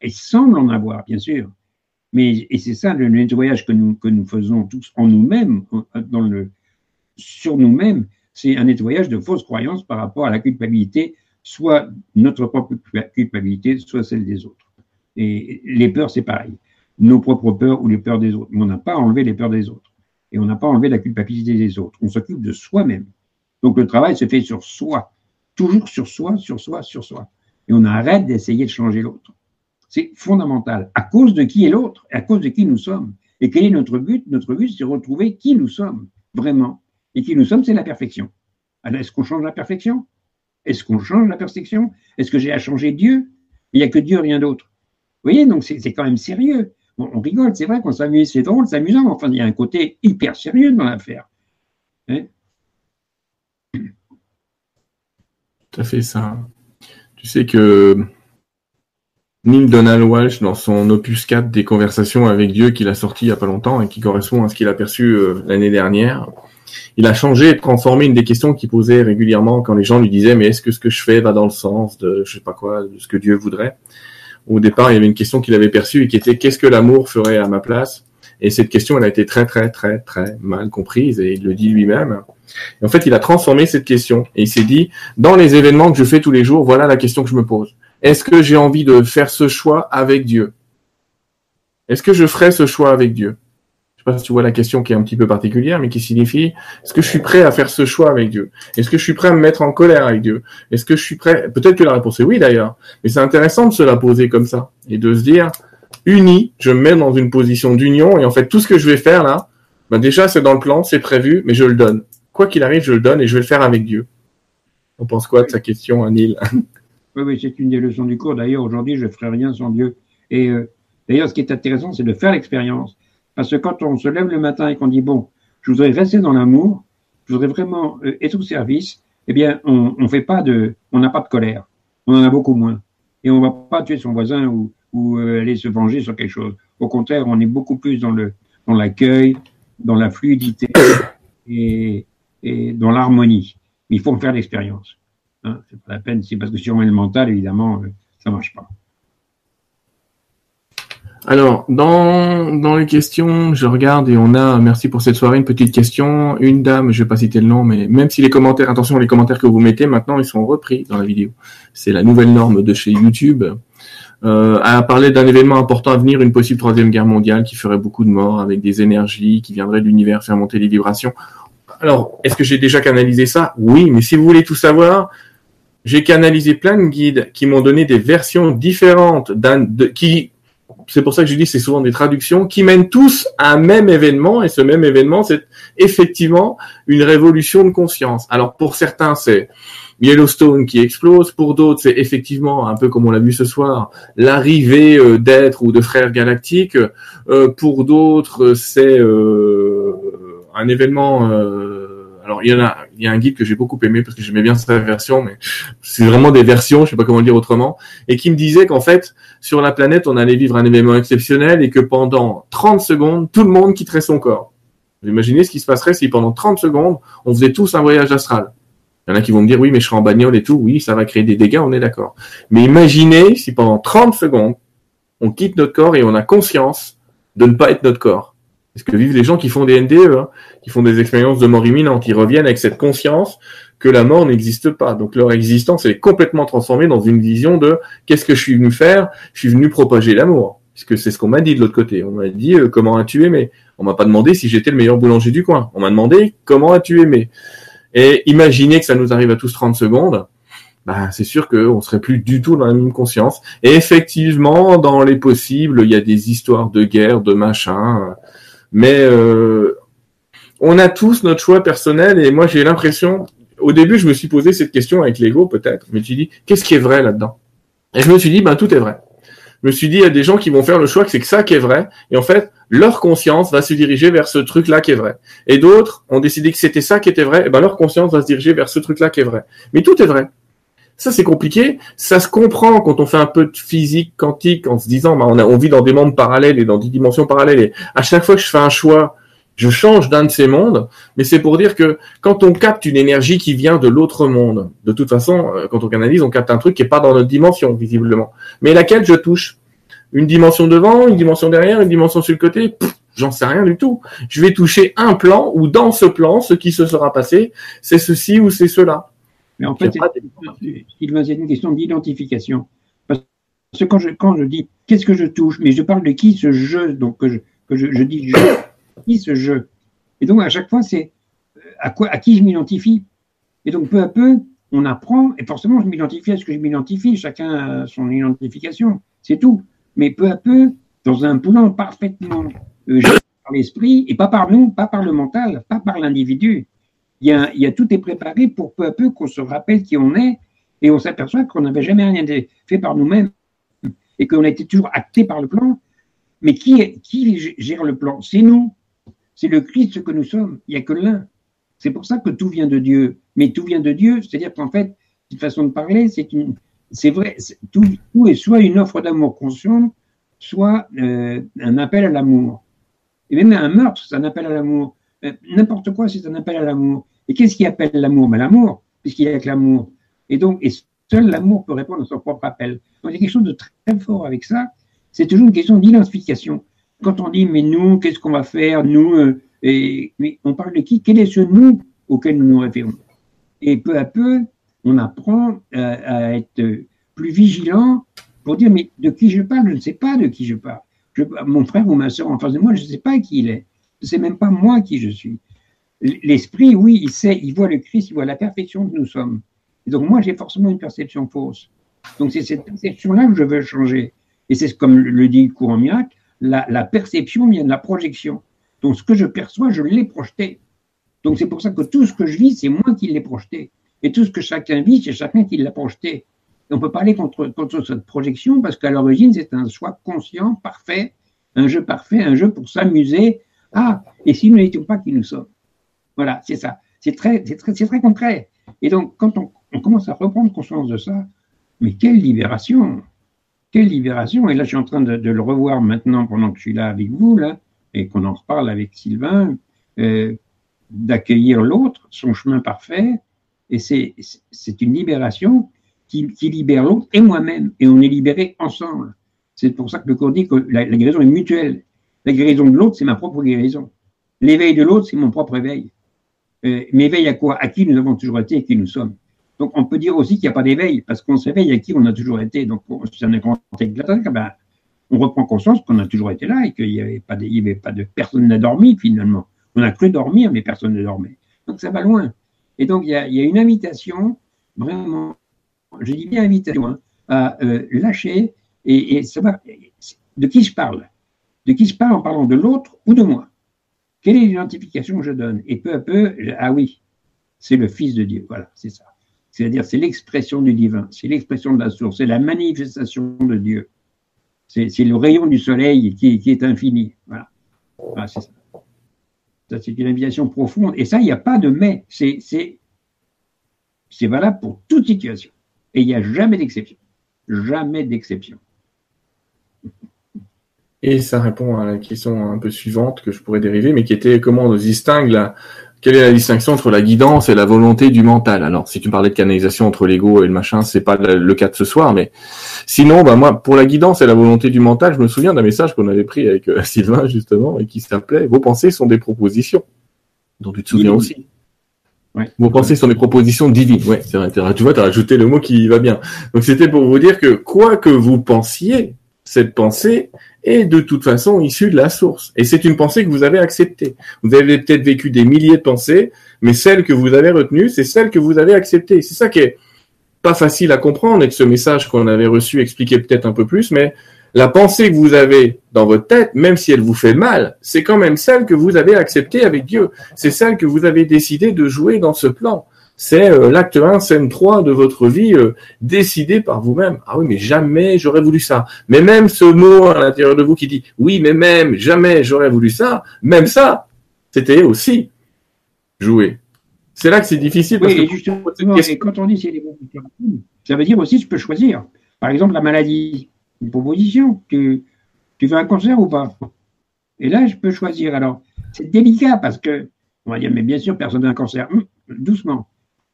Elle semble en avoir, bien sûr. Mais, et c'est ça le nettoyage que nous, faisons tous en nous-mêmes, sur nous-mêmes, c'est un nettoyage de fausses croyances par rapport à la culpabilité, soit notre propre culpabilité, soit celle des autres. Et les peurs, c'est pareil. Nos propres peurs ou les peurs des autres. Mais on n'a pas enlevé les peurs des autres. Et on n'a pas enlevé la culpabilité des autres. On s'occupe de soi-même. Donc le travail se fait sur soi. Toujours sur soi, sur soi, sur soi. Et on arrête d'essayer de changer l'autre. C'est fondamental. À cause de qui est l'autre À cause de qui nous sommes Et quel est notre but? Notre but, c'est de retrouver qui nous sommes, vraiment. Et qui nous sommes, c'est la perfection. Alors, est-ce qu'on change la perfection? Est-ce qu'on change la perfection Est-ce que j'ai à changer Dieu? Il n'y a que Dieu, rien d'autre. Vous voyez, donc c'est quand même sérieux. on rigole, c'est vrai qu'on s'amuse, c'est drôle, c'est amusant, mais enfin, il y a un côté hyper sérieux dans l'affaire. Hein? Tout à fait ça. Tu sais que Neil Donald Walsh, dans son opus 4 des conversations avec Dieu qu'il a sorti il y a pas longtemps et qui correspond à ce qu'il a perçu euh, l'année dernière, il a changé et transformé une des questions qu'il posait régulièrement quand les gens lui disaient mais est-ce que ce que je fais va dans le sens de je sais pas quoi, de ce que Dieu voudrait? Au départ, il y avait une question qu'il avait perçue et qui était qu'est-ce que l'amour ferait à ma place? Et cette question, elle a été très très très très mal comprise et il le dit lui-même. En fait, il a transformé cette question et il s'est dit dans les événements que je fais tous les jours, voilà la question que je me pose. Est-ce que j'ai envie de faire ce choix avec Dieu? Est-ce que je ferai ce choix avec Dieu? Sais pas si tu vois la question qui est un petit peu particulière, mais qui signifie est-ce que je suis prêt à faire ce choix avec Dieu? Est-ce que je suis prêt à me mettre en colère avec Dieu? Est-ce que je suis prêt? Peut-être que la réponse est oui d'ailleurs, mais c'est intéressant de se la poser comme ça et de se dire uni, je me mets dans une position d'union et en fait tout ce que je vais faire là, ben déjà c'est dans le plan, c'est prévu, mais je le donne. Quoi qu'il arrive, je le donne et je vais le faire avec Dieu. On pense quoi de sa question, Anil? Oui, c'est une des leçons du cours. D'ailleurs, aujourd'hui, je ne ferai rien sans Dieu. Et euh, d'ailleurs, ce qui est intéressant, c'est de faire l'expérience. Parce que quand on se lève le matin et qu'on dit, bon, je voudrais rester dans l'amour, je voudrais vraiment euh, être au service, eh bien, on pas n'a pas de colère. On en a beaucoup moins. Et on va pas tuer son voisin ou, euh, aller se venger sur quelque chose. Au contraire, on est beaucoup plus dans dans l'accueil, dans la fluidité et, et dans l'harmonie. Il faut faire l'expérience. Hein, c'est pas la peine, c'est parce que si on met le mental, évidemment, euh, ça marche pas. Alors, dans, les questions, je regarde et on a, merci pour cette soirée, une petite question. Une dame, je vais pas citer le nom, mais même si les commentaires, attention, les commentaires que vous mettez maintenant, ils sont repris dans la vidéo. C'est la nouvelle norme de chez YouTube. Euh, a parlé d'un événement important à venir, une possible troisième guerre mondiale qui ferait beaucoup de morts avec des énergies qui viendraient de l'univers faire monter les vibrations. Alors, est-ce que j'ai déjà canalisé ça? Oui, mais si vous voulez tout savoir, j'ai canalisé plein de guides qui m'ont donné des versions différentes d'un, de, qui c'est pour ça que je dis c'est souvent des traductions qui mènent tous à un même événement et ce même événement c'est effectivement une révolution de conscience. Alors pour certains c'est Yellowstone qui explose, pour d'autres c'est effectivement un peu comme on l'a vu ce soir l'arrivée euh, d'êtres ou de frères galactiques, euh, pour d'autres c'est euh, un événement alors il y en a, il y a un guide que j'ai beaucoup aimé parce que j'aimais bien sa version, mais c'est vraiment des versions, je sais pas comment le dire autrement, et qui me disait qu'en fait sur la planète on allait vivre un événement exceptionnel et que pendant 30 secondes tout le monde quitterait son corps. Vous imaginez ce qui se passerait si pendant 30 secondes on faisait tous un voyage astral? Il y en a qui vont me dire oui mais je serai en bagnole et tout, oui ça va créer des dégâts, on est d'accord. Mais imaginez si pendant 30 secondes on quitte notre corps et on a conscience de ne pas être notre corps. Parce que vivent les gens qui font des NDE, hein, qui font des expériences de mort imminente, ils reviennent avec cette conscience que la mort n'existe pas. Donc leur existence est complètement transformée dans une vision de qu'est-ce que je suis venu faire? Je suis venu propager l'amour. Puisque c'est ce qu'on m'a dit de l'autre côté. On m'a dit euh, comment as-tu aimé? On m'a pas demandé si j'étais le meilleur boulanger du coin. On m'a demandé comment as-tu aimé? Et imaginez que ça nous arrive à tous 30 secondes. Bah, c'est sûr qu'on serait plus du tout dans la même conscience. Et effectivement, dans les possibles, il y a des histoires de guerre, de machin. Mais euh, on a tous notre choix personnel et moi j'ai l'impression, au début je me suis posé cette question avec l'ego peut-être, mais je me suis dit qu'est-ce qui est vrai là-dedans? Et je me suis dit ben tout est vrai. Je me suis dit il y a des gens qui vont faire le choix que c'est que ça qui est vrai et en fait leur conscience va se diriger vers ce truc-là qui est vrai. Et d'autres ont décidé que c'était ça qui était vrai et ben leur conscience va se diriger vers ce truc-là qui est vrai. Mais tout est vrai. Ça, c'est compliqué. Ça se comprend quand on fait un peu de physique quantique en se disant, bah, on, vit dans des mondes parallèles et dans des dimensions parallèles. Et à chaque fois que je fais un choix, je change d'un de ces mondes. Mais c'est pour dire que quand on capte une énergie qui vient de l'autre monde, de toute façon, euh, quand on canalise, on capte un truc qui est pas dans notre dimension, visiblement. Mais laquelle je touche? Une dimension devant, une dimension derrière, une dimension sur le côté? J'en sais rien du tout. Je vais toucher un plan où dans ce plan, ce qui se sera passé, c'est ceci ou c'est cela. Mais en fait, il y a une question d'identification. Parce que quand je, quand je dis qu'est-ce que je touche, mais je parle de qui ce jeu, donc que je, que je, dis je, qui ce jeu? Et donc à chaque fois, c'est euh, à, quoi, à qui je m'identifie? Et donc peu à peu, on apprend, et forcément, je m'identifie à ce que je m'identifie, chacun a son identification, c'est tout. Mais peu à peu, dans un plan parfaitement euh, par l'esprit, et pas par nous, pas par le mental, pas par l'individu, il y, a, tout est préparé pour peu à peu qu'on se rappelle qui on est et on s'aperçoit qu'on n'avait jamais rien fait par nous-mêmes et qu'on a été toujours acté par le plan. Mais qui, gère le plan? C'est nous. C'est le Christ que nous sommes. Il n'y a que l'un. C'est pour ça que tout vient de Dieu. Mais tout vient de Dieu, c'est-à-dire qu'en fait, cette façon de parler, c'est vrai, tout, tout, est soit une offre d'amour conscient, soit euh, un appel à l'amour. Et même un meurtre, c'est un appel à l'amour euh, n'importe quoi, c'est un appel à l'amour. Et qu'est-ce qui appelle l'amour? Ben, L'amour, puisqu'il n'y a que l'amour. Et donc, et seul l'amour peut répondre à son propre appel. Donc, il y a quelque chose de très fort avec ça. C'est toujours une question d'identification. Quand on dit, mais nous, qu'est-ce qu'on va faire Nous, euh, et, mais on parle de qui? Quel est ce nous auquel nous nous référons? Et peu à peu, on apprend euh, à être plus vigilant pour dire, mais de qui je parle? Je ne sais pas de qui je parle. mon frère ou ma soeur en face de moi, je ne sais pas qui il est. Je ne sais même pas moi qui je suis. L'esprit, oui, il sait, il voit le Christ, il voit la perfection que nous sommes. Et donc moi, j'ai forcément une perception fausse. Donc c'est cette perception-là que je veux changer. Et c'est comme le dit le miracle, la, la, perception vient de la projection. Donc ce que je perçois, je l'ai projeté. Donc c'est pour ça que tout ce que je vis, c'est moi qui l'ai projeté. Et tout ce que chacun vit, c'est chacun qui l'a projeté. on peut parler contre, contre cette projection parce qu'à l'origine, c'est un choix conscient, parfait, un jeu parfait, un jeu pour s'amuser. Ah, et si nous n'étions pas qui nous sommes? Voilà, c'est ça. C'est très, très, très concret. Et donc, quand on, commence à reprendre conscience de ça, mais quelle libération Quelle libération Et là, je suis en train de, le revoir maintenant pendant que je suis là avec vous, là, et qu'on en reparle avec Sylvain, euh, d'accueillir l'autre, son chemin parfait, et c'est une libération qui, libère l'autre et moi-même, et on est libérés ensemble. C'est pour ça que le cours dit que la, guérison est mutuelle. La guérison de l'autre, c'est ma propre guérison. L'éveil de l'autre, c'est mon propre éveil. Euh, mais éveil à quoi À qui nous avons toujours été et qui nous sommes. Donc on peut dire aussi qu'il n'y a pas d'éveil, parce qu'on s'éveille à qui on a toujours été. Donc si on est grand ben, on reprend conscience qu'on a toujours été là et qu'il n'y avait, pas de, avait pas de personne n'a dormi finalement. On a cru dormir, mais personne ne dormait. Donc ça va loin. Et donc il y a, une invitation, vraiment, je dis bien invitation, hein, à euh, lâcher et, et de qui je parle? De qui je parle en parlant de l'autre ou de moi? Quelle est l'identification que je donne? Et peu à peu, ah oui, c'est le Fils de Dieu. Voilà, c'est ça. C'est-à-dire, c'est l'expression du divin, c'est l'expression de la source, c'est la manifestation de Dieu. C'est le rayon du soleil qui, est infini. Voilà. c'est ça. Ça, c'est une invitation profonde. Et ça, il n'y a pas de mais. C'est valable pour toute situation. Et il n'y a jamais d'exception. Jamais d'exception. Et ça répond à la question un peu suivante que je pourrais dériver, mais qui était comment on distingue la, quelle est la distinction entre la guidance et la volonté du mental? Alors, si tu parlais de canalisation entre l'ego et le machin, c'est pas le cas de ce soir, mais sinon, bah moi, pour la guidance et la volonté du mental, je me souviens d'un message qu'on avait pris avec euh, Sylvain justement et qui s'appelait "Vos pensées sont des propositions", dont tu te souviens aussi. Vos pensées sont des propositions divines. Ouais, c'est vrai. Tu vois, tu as rajouté le mot qui va bien. Donc c'était pour vous dire que quoi que vous pensiez, cette pensée est de toute façon issue de la source. Et c'est une pensée que vous avez acceptée. Vous avez peut-être vécu des milliers de pensées, mais celle que vous avez retenue, c'est celle que vous avez acceptée. C'est ça qui est pas facile à comprendre et que ce message qu'on avait reçu expliquait peut-être un peu plus, mais la pensée que vous avez dans votre tête, même si elle vous fait mal, c'est quand même celle que vous avez acceptée avec Dieu. C'est celle que vous avez décidé de jouer dans ce plan c'est euh, l'acte 1, scène 3 de votre vie euh, décidé par vous-même. Ah oui, mais jamais j'aurais voulu ça. Mais même ce mot à l'intérieur de vous qui dit oui, mais même jamais j'aurais voulu ça, même ça, c'était aussi joué. C'est là que c'est difficile. oui, et justement, quand on dit c'est des ça veut dire aussi je peux choisir. Par exemple, la maladie, une proposition. Tu, tu veux un cancer ou pas? Et là, je peux choisir. Alors, c'est délicat parce que, on va dire, mais bien sûr, personne n'a un cancer. Hum, doucement.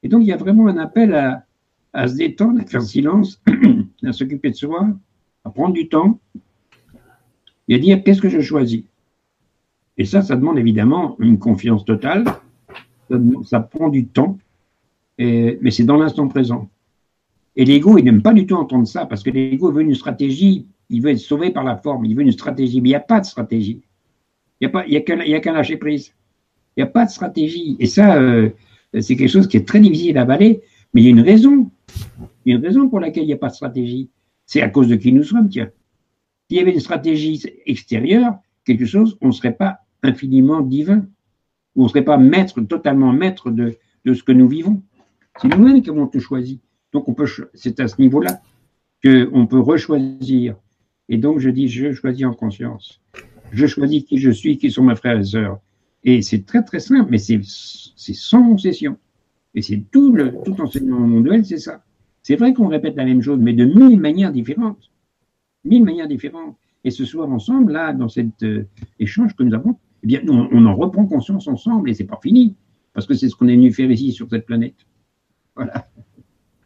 Et donc, il y a vraiment un appel à, se détendre, à faire silence, à s'occuper de soi, à prendre du temps et à dire qu'est-ce que je choisis? Et ça, ça demande évidemment une confiance totale, ça, prend du temps, mais c'est dans l'instant présent. Et l'ego, il n'aime pas du tout entendre ça, parce que l'ego veut une stratégie, il veut être sauvé par la forme, il veut une stratégie, mais il n'y a pas de stratégie. Il n'y a, qu'un lâcher prise. Il n'y a pas de stratégie. Et ça, euh, c'est quelque chose qui est très difficile à avaler, mais il y a une raison. Il y a une raison pour laquelle il n'y a pas de stratégie. C'est à cause de qui nous sommes, tiens. S'il y avait une stratégie extérieure, quelque chose, on ne serait pas infiniment divin. On ne serait pas maître, totalement maître de, ce que nous vivons. C'est nous-mêmes qui avons tout choisi. Donc, on peut, c'est à ce niveau-là qu'on peut rechoisir. Et donc, je dis, je choisis en conscience. Je choisis qui je suis, qui sont mes frères et sœurs. Et c'est très très simple, mais c'est sans concession. Et c'est tout le tout enseignement mondial, c'est ça. C'est vrai qu'on répète la même chose, mais de mille manières différentes. Mille manières différentes. Et ce soir ensemble, là, dans cet euh, échange que nous avons, eh bien, on, en reprend conscience ensemble et c'est pas fini. Parce que c'est ce qu'on est venu faire ici sur cette planète. Voilà.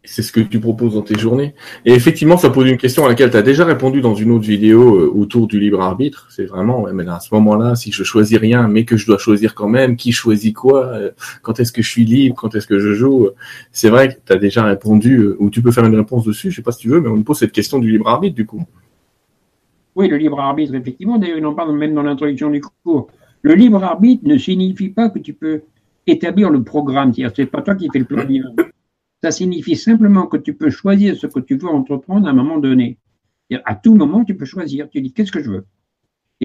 C'est ce que tu proposes dans tes journées. Et effectivement, ça pose une question à laquelle tu as déjà répondu dans une autre vidéo euh, autour du libre arbitre. C'est vraiment, mais à ce moment-là, si je choisis rien, mais que je dois choisir quand même, qui choisit quoi, euh, quand est-ce que je suis libre, quand est-ce que je joue, c'est vrai que tu as déjà répondu, euh, ou tu peux faire une réponse dessus, je sais pas si tu veux, mais on me pose cette question du libre arbitre du coup. Oui, le libre arbitre, effectivement, d'ailleurs, il en parle même dans l'introduction du cours. Le libre arbitre ne signifie pas que tu peux établir le programme, c'est pas toi qui fais le plan Ça signifie simplement que tu peux choisir ce que tu veux entreprendre à un moment donné. À tout moment, tu peux choisir. Tu dis qu'est-ce que je veux?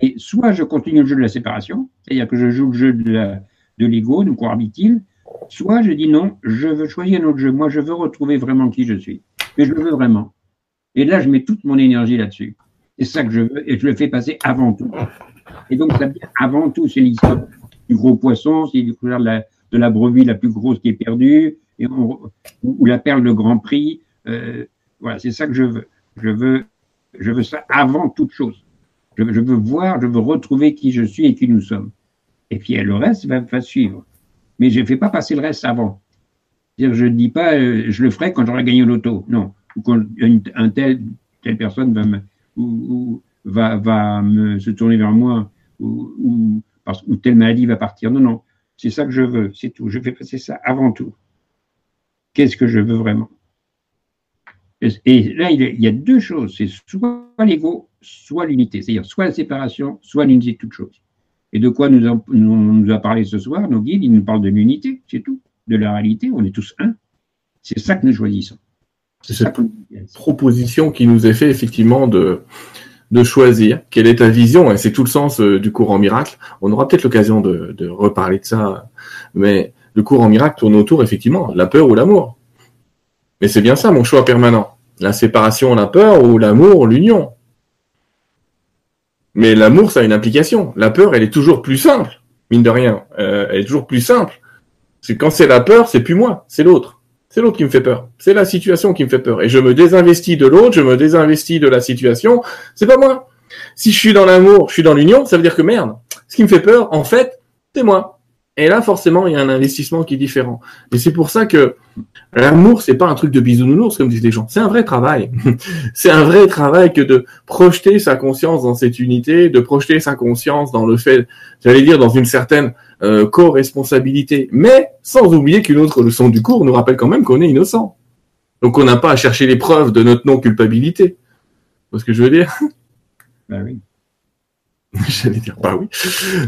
Et soit je continue le jeu de la séparation, c'est-à-dire que je joue le jeu de l'ego, de cohabite-t-il, soit je dis non, je veux choisir un autre jeu. Moi, je veux retrouver vraiment qui je suis. Mais je le veux vraiment. Et là, je mets toute mon énergie là-dessus. C'est ça que je veux et je le fais passer avant tout. Et donc, avant tout, c'est l'histoire du gros poisson, c'est l'histoire de de la brebis la plus grosse qui est perdue, et ou la perle de Grand Prix. Euh, voilà, c'est ça que je veux. Je veux, je veux ça avant toute chose. Je, veux voir, je veux retrouver qui je suis et qui nous sommes. Et puis le reste va, va suivre. Mais je ne fais pas passer le reste avant. Je ne dis pas, euh, je le ferai quand j'aurai gagné l'auto. Non. Ou quand une, un tel, telle personne va me, va, va me, se tourner vers moi ou, ou, parce, ou telle maladie va partir. Non, non, c'est ça que je veux, c'est tout. Je fais passer ça avant tout. Qu'est-ce que je veux vraiment? Et là, il y a deux choses, c'est soit l'ego, soit l'unité, c'est-à-dire soit la séparation, soit l'unité de toutes choses. Et de quoi nous, a, nous, a parlé ce soir, nos guides, ils nous parlent de l'unité, c'est tout. De la réalité, on est tous un. C'est ça que nous choisissons. C'est cette proposition qui nous est faite effectivement de, de choisir quelle est ta vision, et c'est tout le sens euh, du cours en miracle. On aura peut-être l'occasion de, de, reparler de ça, mais le cours en miracle tourne autour effectivement la peur ou l'amour. Mais c'est bien ça mon choix permanent. La séparation, la peur ou l'amour, l'union. Mais l'amour, ça a une implication. La peur, elle est toujours plus simple, mine de rien. Euh, elle est toujours plus simple. C'est quand c'est la peur, c'est plus moi, c'est l'autre. C'est l'autre qui me fait peur. C'est la situation qui me fait peur. Et je me désinvestis de l'autre, je me désinvestis de la situation. C'est pas moi. Si je suis dans l'amour, je suis dans l'union, ça veut dire que merde. Ce qui me fait peur, en fait, c'est moi. Et là, forcément, il y a un investissement qui est différent. Et c'est pour ça que l'amour, c'est pas un truc de bisounours, comme disent les gens. C'est un vrai travail. c'est un vrai travail que de projeter sa conscience dans cette unité, de projeter sa conscience dans le fait, j'allais dire, dans une certaine euh, co-responsabilité. Mais sans oublier qu'une autre leçon du cours nous rappelle quand même qu'on est innocent. Donc on n'a pas à chercher les preuves de notre non-culpabilité. C'est ce que je veux dire? Ben oui. j'allais dire bah oui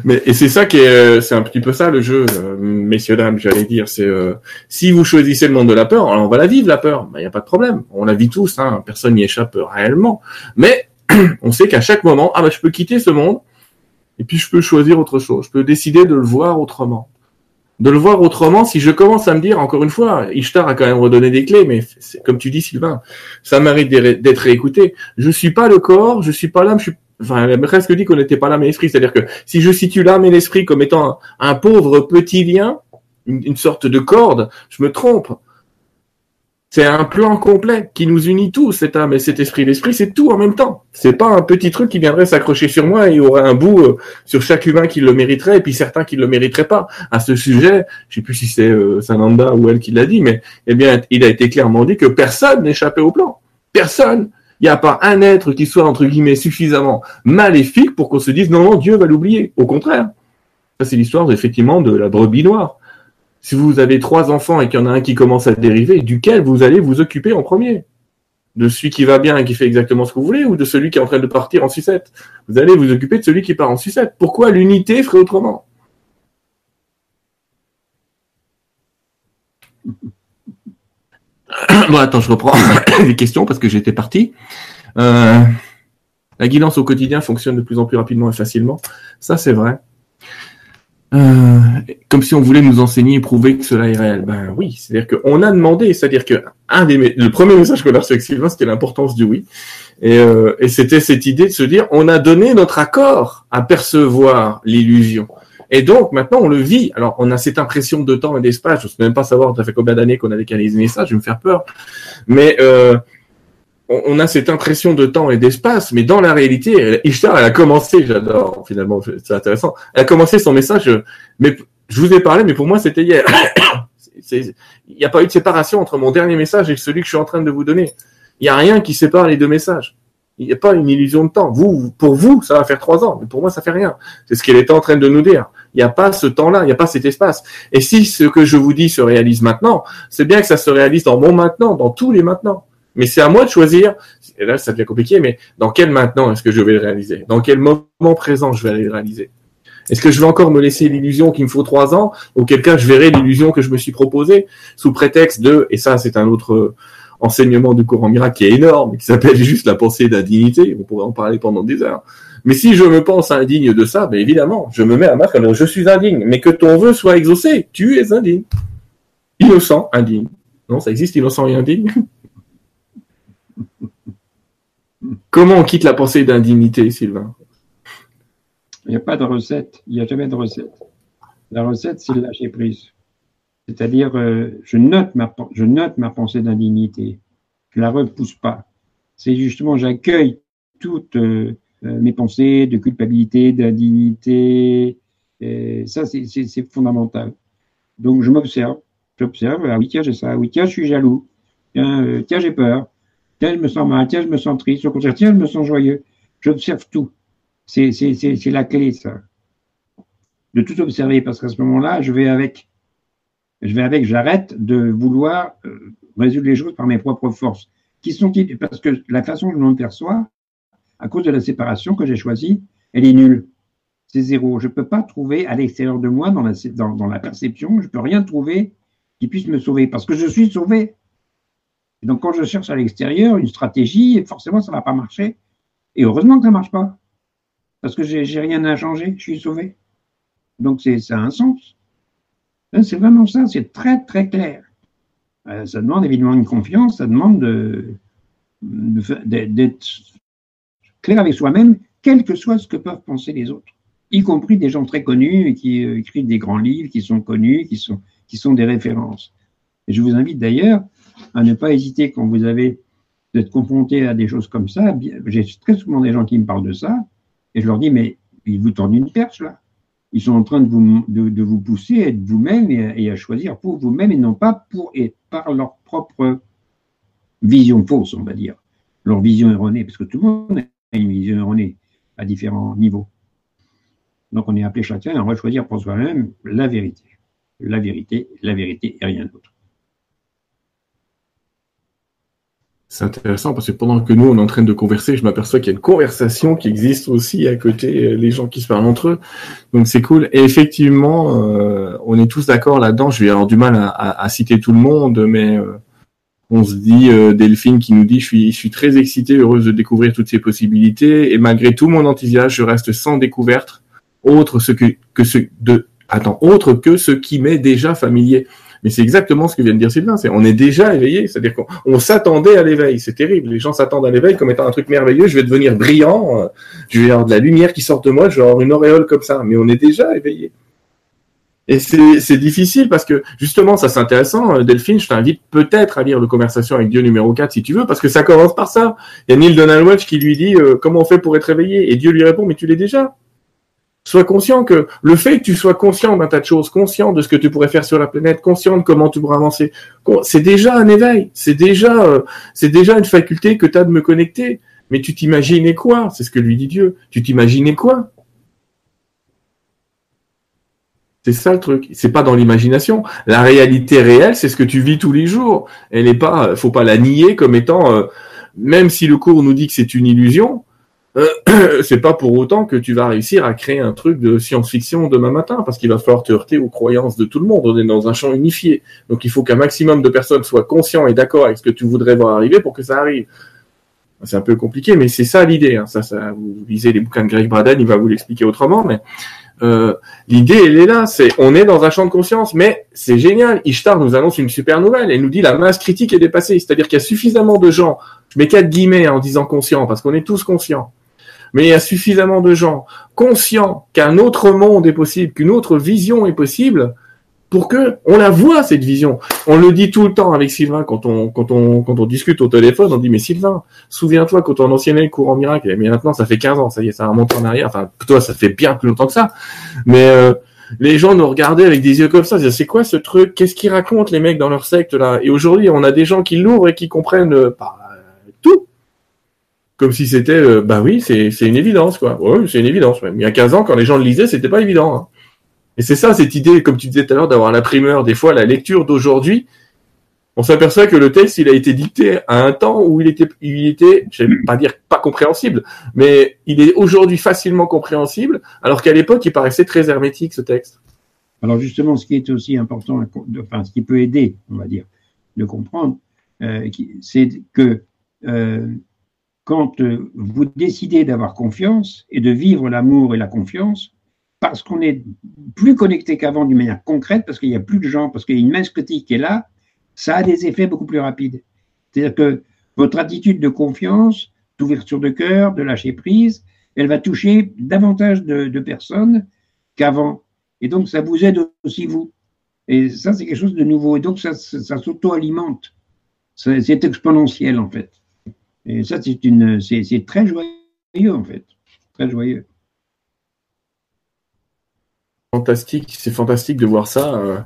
mais et c'est ça qui est euh, c'est un petit peu ça le jeu euh, messieurs dames j'allais dire c'est si vous choisissez le monde de la peur alors on va la vivre la peur il bah, n'y a pas de problème on la vit tous hein, personne n'y échappe réellement mais on sait qu'à chaque moment ah bah je peux quitter ce monde et puis je peux choisir autre chose. Je peux décider de le voir autrement. De le voir autrement, si je commence à me dire, encore une fois, Ishtar a quand même redonné des clés, mais comme tu dis, Sylvain, ça mérite d'être réécouté. Je suis pas le corps, je suis pas l'âme, je suis, enfin, elle presque dit qu'on n'était pas l'âme et l'esprit. C'est-à-dire que si je situe l'âme et l'esprit comme étant un, pauvre petit lien, une sorte de corde, je me trompe. C'est un plan complet qui nous unit tous, cet âme et cet esprit. L'esprit, c'est tout en même temps. C'est pas un petit truc qui viendrait s'accrocher sur moi et aurait un bout euh, sur chaque humain qui le mériterait et puis certains qui le mériteraient pas. À ce sujet, je sais plus si c'est euh, Sananda ou elle qui l'a dit, mais eh bien, il a été clairement dit que personne n'échappait au plan. Personne. Il n'y a pas un être qui soit, entre guillemets, suffisamment maléfique pour qu'on se dise non, non, Dieu va l'oublier. Au contraire. Ça, c'est l'histoire, effectivement, de la brebis noire si vous avez trois enfants et qu'il y en a un qui commence à dériver, duquel vous allez vous occuper en premier? De celui qui va bien et qui fait exactement ce que vous voulez ou de celui qui est en train de partir en sucette? Vous allez vous occuper de celui qui part en sucette. Pourquoi l'unité ferait autrement? Bon, attends, je reprends les questions parce que j'étais parti. Euh, la guidance au quotidien fonctionne de plus en plus rapidement et facilement. Ça, c'est vrai. Euh, comme si on voulait nous enseigner et prouver que cela est réel. Ben oui, c'est-à-dire qu'on a demandé, c'est-à-dire que un des le premier message qu'on a reçu avec Sylvain, c'était l'importance du oui, euh, et c'était cette idée de se dire, on a donné notre accord à percevoir l'illusion. Et donc maintenant on le vit. Alors on a cette impression de temps et d'espace. Je ne sais même pas savoir ça fait combien d'années qu'on a les messages. Je vais me faire peur. Mais euh, on, a cette impression de temps et d'espace, mais dans la réalité, Ishtar, elle a commencé, j'adore, finalement, c'est intéressant, elle a commencé son message, mais je vous ai parlé, mais pour moi, c'était hier. Il n'y a pas eu de séparation entre mon dernier message et celui que je suis en train de vous donner. Il n'y a rien qui sépare les deux messages. Il n'y a pas une illusion de temps. Vous, pour vous, ça va faire trois ans, mais pour moi, ça fait rien. C'est ce qu'elle était en train de nous dire. Il n'y a pas ce temps-là, il n'y a pas cet espace. Et si ce que je vous dis se réalise maintenant, c'est bien que ça se réalise dans mon maintenant, dans tous les maintenant. Mais c'est à moi de choisir, et là ça devient compliqué, mais dans quel maintenant est-ce que je vais le réaliser? Dans quel moment présent je vais aller le réaliser? Est-ce que je vais encore me laisser l'illusion qu'il me faut trois ans Auquel cas je verrai l'illusion que je me suis proposée sous prétexte de, et ça c'est un autre enseignement du courant miracle qui est énorme, qui s'appelle juste la pensée d'indignité, on pourrait en parler pendant des heures. Mais si je me pense indigne de ça, ben évidemment, je me mets à alors je suis indigne. Mais que ton vœu soit exaucé, tu es indigne. Innocent, indigne. Non, ça existe, innocent et indigne Comment on quitte la pensée d'indignité, Sylvain? Il n'y a pas de recette. Il n'y a jamais de recette. La recette, c'est le lâcher prise. C'est-à-dire, euh, je, note ma, je note ma pensée d'indignité. Je ne la repousse pas. C'est justement, j'accueille toutes euh, euh, mes pensées de culpabilité, d'indignité. Ça, c'est fondamental. Donc, je m'observe. J'observe. Ah oui, tiens, j'ai ça. Ah oui, tiens, je suis jaloux. Tiens, tiens j'ai peur. Tiens, je me sens mal. Tiens, je me sens triste. Au contraire, tiens, je me sens joyeux. J'observe tout. C'est la clé, ça. De tout observer, parce qu'à ce moment-là, je vais avec je vais avec, j'arrête de vouloir euh, résoudre les choses par mes propres forces. Qui sont Parce que la façon dont on me perçoit, à cause de la séparation que j'ai choisie, elle est nulle. C'est zéro. Je ne peux pas trouver à l'extérieur de moi, dans la, perception, je ne peux rien trouver qui puisse me sauver, parce que je suis sauvé. Et donc, quand je cherche à l'extérieur une stratégie, forcément, ça ne va pas marcher. Et heureusement que ça ne marche pas. Parce que j'ai rien à changer, je suis sauvé. Donc, ça a un sens. Hein, c'est vraiment ça, c'est très très clair. Euh, ça demande évidemment une confiance, ça demande d'être clair avec soi-même, quel que soit ce que peuvent penser les autres, y compris des gens très connus qui euh, écrivent des grands livres, qui sont connus, qui sont, qui sont des références. Et je vous invite d'ailleurs à ne pas hésiter quand vous avez d'être confronté à des choses comme ça. J'ai très souvent des gens qui me parlent de ça, et je leur dis, mais ils vous tendent une perche là ils sont en train de vous, de, vous pousser à être vous-même et, à choisir pour vous-même et non pas pour et par leur propre vision fausse, on va dire, leur vision erronée, parce que tout le monde une vision erronée à différents niveaux. Donc on est appelé chacun à choisir pour soi-même la vérité. La vérité, la vérité et rien d'autre. C'est intéressant parce que pendant que nous on est en train de converser, je m'aperçois qu'il y a une conversation qui existe aussi à côté, euh, les gens qui se parlent entre eux. Donc c'est cool. Et effectivement, euh, on est tous d'accord là-dedans. Je vais avoir du mal à, citer tout le monde, mais euh, on se dit Delphine qui nous dit je suis, je suis très excitée, heureuse de découvrir toutes ces possibilités, et malgré tout mon enthousiasme, je reste sans découverte, autre ce que que ce de attends autre que ce qui m'est déjà familier. Mais c'est exactement ce que vient de dire Sylvain. C'est on est déjà éveillé, c'est-à-dire qu'on s'attendait à l'éveil. C'est terrible. Les gens s'attendent à l'éveil comme étant un truc merveilleux. Je vais devenir brillant. Euh, je vais avoir de la lumière qui sort de moi. Je vais avoir une auréole comme ça. Mais on est déjà éveillé. Et c'est difficile parce que justement, ça c'est intéressant. Euh, Delphine, je t'invite peut-être à lire le Conversation avec Dieu numéro 4 si tu veux, parce que ça commence par ça. Il y a Neil Donald Walsh qui lui dit euh, comment on fait pour être éveillé, et Dieu lui répond mais tu l'es déjà. Sois conscient que le fait que tu sois conscient d'un tas de choses, conscient de ce que tu pourrais faire sur la planète, conscient de comment tu pourrais avancer, c'est déjà un éveil, c'est déjà, euh, c'est déjà une faculté que tu as de me connecter. Mais tu t'imaginais quoi? C'est ce que lui dit Dieu. Tu t'imaginais quoi? C'est ça le truc. C'est pas dans l'imagination. La réalité réelle, c'est ce que tu vis tous les jours. Elle n'est pas, faut pas la nier comme étant, euh, même si le cours nous dit que c'est une illusion, euh, c'est pas pour autant que tu vas réussir à créer un truc de science-fiction demain matin, parce qu'il va falloir te heurter aux croyances de tout le monde. On est dans un champ unifié. Donc il faut qu'un maximum de personnes soient conscients et d'accord avec ce que tu voudrais voir arriver pour que ça arrive. C'est un peu compliqué, mais c'est ça l'idée. Hein. Ça, ça, vous lisez les bouquins de Greg Braden, il va vous l'expliquer autrement, mais euh, l'idée, elle est là. C'est, on est dans un champ de conscience, mais c'est génial. Ishtar nous annonce une super nouvelle. Elle nous dit la masse critique est dépassée. C'est-à-dire qu'il y a suffisamment de gens. Je mets quatre guillemets en disant conscient, parce qu'on est tous conscients mais il y a suffisamment de gens conscients qu'un autre monde est possible, qu'une autre vision est possible, pour que on la voit cette vision. On le dit tout le temps avec Sylvain quand on quand on discute au téléphone, on dit mais Sylvain, souviens-toi quand on enseignait le courant miracle, mais maintenant ça fait 15 ans, ça y est, ça remonte en arrière. Enfin toi ça fait bien plus longtemps que ça, mais euh, les gens nous regardaient avec des yeux comme ça, c'est quoi ce truc? Qu'est-ce qu'ils racontent les mecs dans leur secte là? Et aujourd'hui, on a des gens qui l'ouvrent et qui comprennent euh, bah, tout, comme si c'était euh, bah oui, c'est une évidence quoi. Ouais, c'est une évidence. Même. Il y a 15 ans, quand les gens le lisaient, c'était pas évident. Hein. Et c'est ça, cette idée, comme tu disais tout à l'heure, d'avoir la primeur. Des fois, la lecture d'aujourd'hui, on s'aperçoit que le texte, il a été dicté à un temps où il était, il était, je vais pas dire pas compréhensible, mais il est aujourd'hui facilement compréhensible, alors qu'à l'époque, il paraissait très hermétique, ce texte. Alors justement, ce qui est aussi important, enfin, ce qui peut aider, on va dire, de comprendre, euh, c'est que euh, quand euh, vous décidez d'avoir confiance et de vivre l'amour et la confiance, parce qu'on est plus connecté qu'avant d'une manière concrète, parce qu'il n'y a plus de gens, parce qu'il y a une masse critique qui est là, ça a des effets beaucoup plus rapides. C'est-à-dire que votre attitude de confiance, d'ouverture de cœur, de lâcher prise, elle va toucher davantage de, personnes qu'avant. Et donc, ça vous aide aussi vous. Et ça, c'est quelque chose de nouveau. Et donc, ça, ça, s'auto-alimente. C'est exponentiel, en fait. Et ça, c'est très joyeux, en fait. Très joyeux fantastique, c'est fantastique de voir ça. Euh,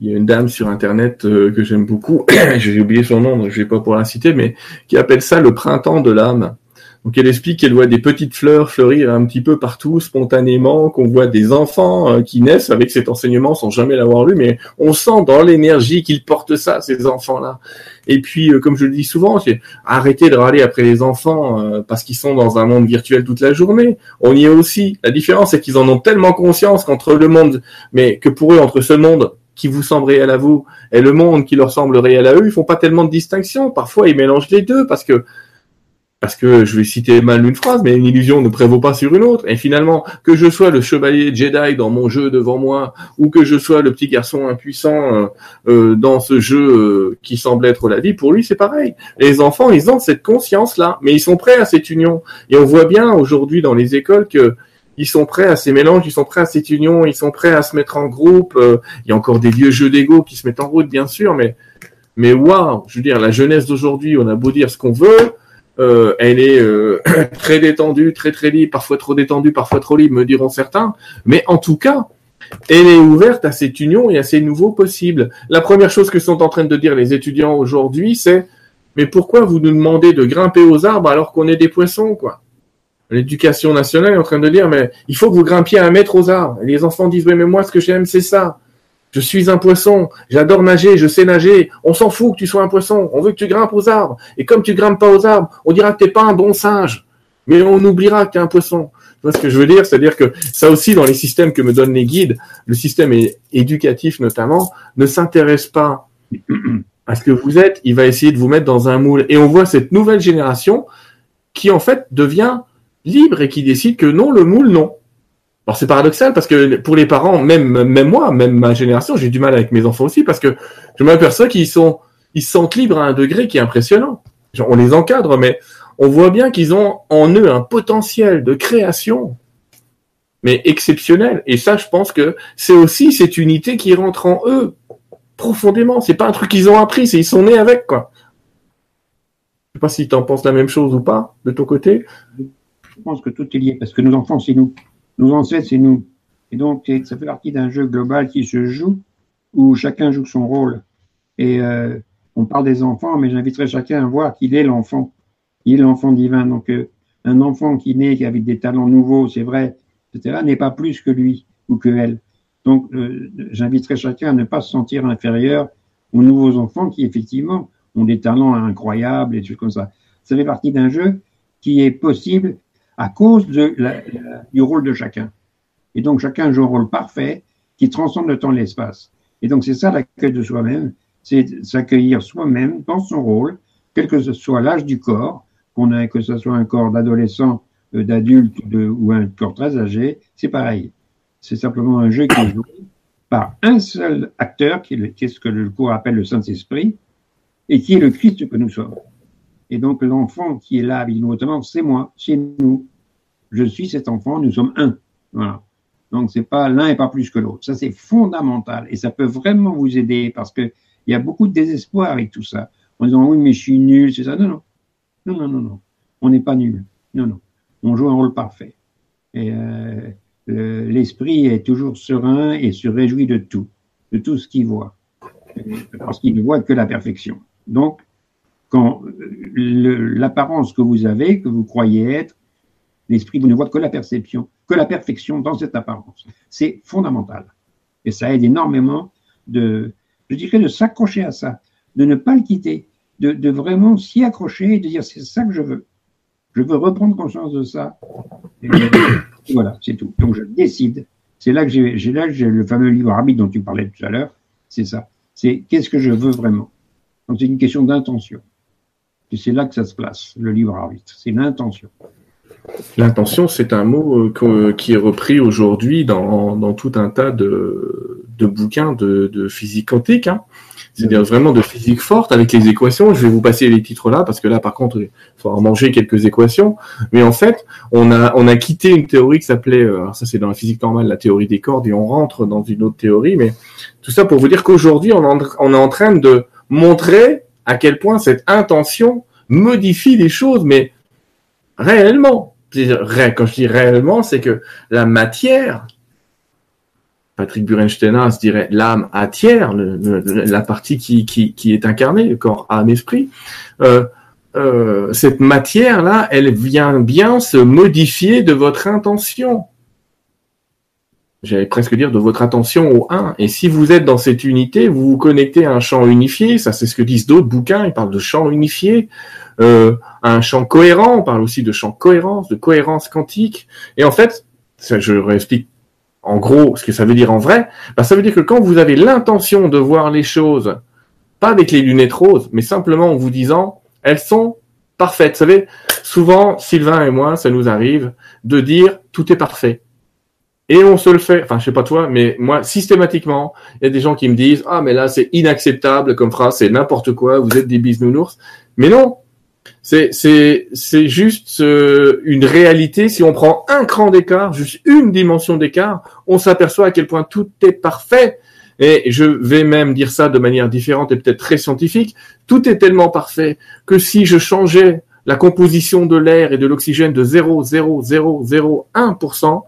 il y a une dame sur internet euh, que j'aime beaucoup, j'ai oublié son nom, je vais pas pour la citer, mais qui appelle ça le printemps de l'âme. Donc elle explique qu'elle voit des petites fleurs fleurir un petit peu partout spontanément, qu'on voit des enfants euh, qui naissent avec cet enseignement sans jamais l'avoir lu, mais on sent dans l'énergie qu'ils portent ça, ces enfants-là. Et puis, euh, comme je le dis souvent, c'est arrêter de râler après les enfants euh, parce qu'ils sont dans un monde virtuel toute la journée. On y est aussi. La différence, c'est qu'ils en ont tellement conscience qu'entre le monde, mais que pour eux, entre ce monde qui vous semble réel à vous et le monde qui leur semble réel à eux, ils font pas tellement de distinction. Parfois, ils mélangent les deux parce que parce que je vais citer mal une phrase, mais une illusion ne prévaut pas sur une autre. Et finalement, que je sois le chevalier Jedi dans mon jeu devant moi, ou que je sois le petit garçon impuissant euh, euh, dans ce jeu euh, qui semble être la vie, pour lui c'est pareil. Les enfants, ils ont cette conscience-là, mais ils sont prêts à cette union. Et on voit bien aujourd'hui dans les écoles que ils sont prêts à ces mélanges, ils sont prêts à cette union, ils sont prêts à se mettre en groupe. il y a encore des vieux jeux d'ego qui se mettent en route, bien sûr, mais mais waouh, je veux dire, la jeunesse d'aujourd'hui, on a beau dire ce qu'on veut, euh, elle est euh, très détendue, très très libre, parfois trop détendue, parfois trop libre, me diront certains. Mais en tout cas, elle est ouverte à cette union et à ces nouveaux possibles. La première chose que sont en train de dire les étudiants aujourd'hui, c'est mais pourquoi vous nous demandez de grimper aux arbres alors qu'on est des poissons, quoi? L'éducation nationale est en train de dire mais il faut que vous grimpiez un mètre aux arbres. Et les enfants disent oui mais moi ce que j'aime c'est ça. Je suis un poisson, j'adore nager, je sais nager. On s'en fout que tu sois un poisson, on veut que tu grimpes aux arbres. Et comme tu grimpes pas aux arbres, on dira que t'es pas un bon singe. Mais on oubliera que tu es un poisson. Tu vois ce que je veux dire? C'est-à-dire que ça aussi, dans les systèmes que me donnent les guides, le système éducatif notamment, ne s'intéresse pas à ce que vous êtes, il va essayer de vous mettre dans un moule. Et on voit cette nouvelle génération qui en fait devient libre et qui décide que non, le moule, non. Alors c'est paradoxal parce que pour les parents, même même moi, même ma génération, j'ai du mal avec mes enfants aussi parce que je m'aperçois qu'ils sont ils se sentent libres à un degré qui est impressionnant. on les encadre, mais on voit bien qu'ils ont en eux un potentiel de création, mais exceptionnel. Et ça, je pense que c'est aussi cette unité qui rentre en eux profondément. C'est pas un truc qu'ils ont appris, c'est ils sont nés avec quoi. Je sais pas si tu en penses la même chose ou pas de ton côté. Je pense que tout est lié parce que nos enfants, c'est nous. Nos ancêtres, c'est nous. Et donc, ça fait partie d'un jeu global qui se joue, où chacun joue son rôle. Et euh, on parle des enfants, mais j'inviterai chacun à voir qu'il est l'enfant. Il est l'enfant divin. Donc, euh, un enfant qui naît avec des talents nouveaux, c'est vrai, etc., n'est pas plus que lui ou que elle. Donc, euh, j'inviterai chacun à ne pas se sentir inférieur aux nouveaux enfants qui, effectivement, ont des talents incroyables et choses comme ça. Ça fait partie d'un jeu qui est possible à cause de la, du rôle de chacun. Et donc chacun joue un rôle parfait qui transcende le temps et l'espace. Et donc c'est ça l'accueil de soi-même, c'est s'accueillir soi-même dans son rôle, quel que ce soit l'âge du corps, qu'on a, que ce soit un corps d'adolescent, euh, d'adulte ou un corps très âgé, c'est pareil. C'est simplement un jeu qui est joué par un seul acteur, qui est, qui est ce que le cours appelle le Saint-Esprit, et qui est le Christ que nous sommes. Et donc l'enfant qui est là avec nous, c'est moi, c'est nous. Je suis cet enfant, nous sommes un. Voilà. Donc, c'est pas l'un et pas plus que l'autre. Ça, c'est fondamental. Et ça peut vraiment vous aider parce que il y a beaucoup de désespoir avec tout ça. En disant, oui, mais je suis nul, c'est ça. Non, non. Non, non, non, non. On n'est pas nul. Non, non. On joue un rôle parfait. Et euh, l'esprit est toujours serein et se réjouit de tout, de tout ce qu'il voit. Parce qu'il ne voit que la perfection. Donc, quand l'apparence que vous avez, que vous croyez être, l'esprit, vous ne voit que la perception, que la perfection dans cette apparence. C'est fondamental. Et ça aide énormément de, je dirais, de s'accrocher à ça, de ne pas le quitter, de, vraiment s'y accrocher et de dire c'est ça que je veux. Je veux reprendre conscience de ça. Voilà, c'est tout. Donc je décide. C'est là que j'ai le fameux livre arbitre dont tu parlais tout à l'heure. C'est ça. C'est qu'est-ce que je veux vraiment? C'est une question d'intention. Et c'est là que ça se place, le livre arbitre. C'est l'intention. L'intention, c'est un mot euh, qui est repris aujourd'hui dans, dans, tout un tas de, de bouquins de, de, physique quantique. Hein. C'est-à-dire vraiment de physique forte avec les équations. Je vais vous passer les titres là parce que là, par contre, il faudra manger quelques équations. Mais en fait, on a, on a quitté une théorie qui s'appelait, euh, ça c'est dans la physique normale, la théorie des cordes, et on rentre dans une autre théorie. Mais tout ça pour vous dire qu'aujourd'hui, on, on est en train de montrer à quel point cette intention modifie les choses, mais réellement quand je dis réellement, c'est que la matière, Patrick Burenstein dirait l'âme atière, la partie qui, qui, est incarnée, le corps, âme, esprit, euh, euh, cette matière-là, elle vient bien se modifier de votre intention. J'allais presque dire de votre attention au 1. Et si vous êtes dans cette unité, vous vous connectez à un champ unifié. Ça, c'est ce que disent d'autres bouquins. Ils parlent de champ unifié euh, un champ cohérent, on parle aussi de champ cohérence, de cohérence quantique. Et en fait, ça, je réexplique en gros ce que ça veut dire en vrai, bah, ça veut dire que quand vous avez l'intention de voir les choses, pas avec les lunettes roses, mais simplement en vous disant, elles sont parfaites. Vous savez, souvent, Sylvain et moi, ça nous arrive de dire, tout est parfait. Et on se le fait, enfin je sais pas toi, mais moi systématiquement, il y a des gens qui me disent ah mais là c'est inacceptable comme phrase, c'est n'importe quoi, vous êtes des bisounours. Mais non, c'est juste euh, une réalité. Si on prend un cran d'écart, juste une dimension d'écart, on s'aperçoit à quel point tout est parfait. Et je vais même dire ça de manière différente et peut-être très scientifique. Tout est tellement parfait que si je changeais la composition de l'air et de l'oxygène de 0,0001%,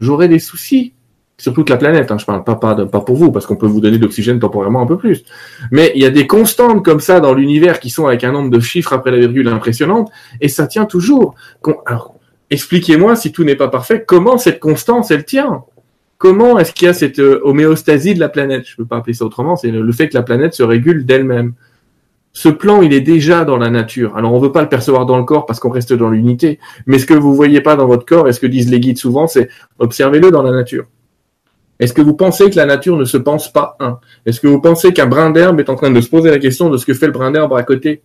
j'aurais des soucis sur toute la planète. Hein, je parle pas, pas, pour vous, parce qu'on peut vous donner d'oxygène temporairement un peu plus. Mais il y a des constantes comme ça dans l'univers qui sont avec un nombre de chiffres après la virgule impressionnante, et ça tient toujours. Alors, expliquez-moi si tout n'est pas parfait, comment cette constance, elle tient? Comment est-ce qu'il y a cette euh, homéostasie de la planète? Je ne peux pas appeler ça autrement, c'est le fait que la planète se régule d'elle-même. Ce plan, il est déjà dans la nature. Alors, on ne veut pas le percevoir dans le corps parce qu'on reste dans l'unité. Mais ce que vous voyez pas dans votre corps, et ce que disent les guides souvent, c'est observez-le dans la nature. Est-ce que vous pensez que la nature ne se pense pas un? Est-ce que vous pensez qu'un brin d'herbe est en train de se poser la question de ce que fait le brin d'herbe à côté?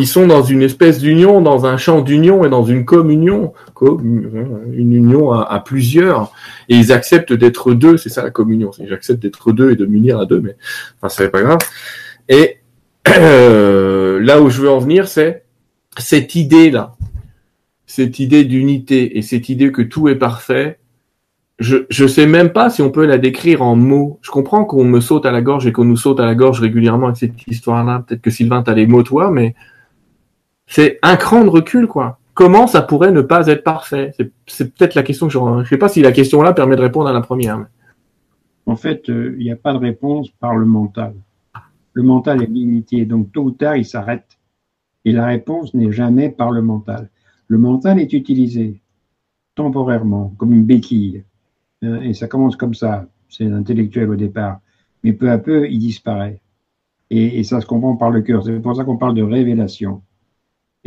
Ils sont dans une espèce d'union, dans un champ d'union et dans une communion, une union à, plusieurs, et ils acceptent d'être deux, c'est ça la communion. J'accepte d'être deux et de m'unir à deux, mais enfin, c'est pas grave. Et euh, là où je veux en venir, c'est cette idée-là, cette idée d'unité et cette idée que tout est parfait, je je sais même pas si on peut la décrire en mots. Je comprends qu'on me saute à la gorge et qu'on nous saute à la gorge régulièrement avec cette histoire-là. Peut-être que Sylvain t'as les mots toi, mais c'est un cran de recul quoi. Comment ça pourrait ne pas être parfait? C'est peut-être la question que je. Je sais pas si la question là permet de répondre à la première. En fait, euh, il n'y a pas de réponse par le mental. Le mental est limité, donc tôt ou tard il s'arrête. Et la réponse n'est jamais par le mental. Le mental est utilisé temporairement comme une béquille euh, et ça commence comme ça. C'est intellectuel au départ. Mais peu à peu, il disparaît. Et ça se comprend par le cœur. C'est pour ça qu'on parle de révélation.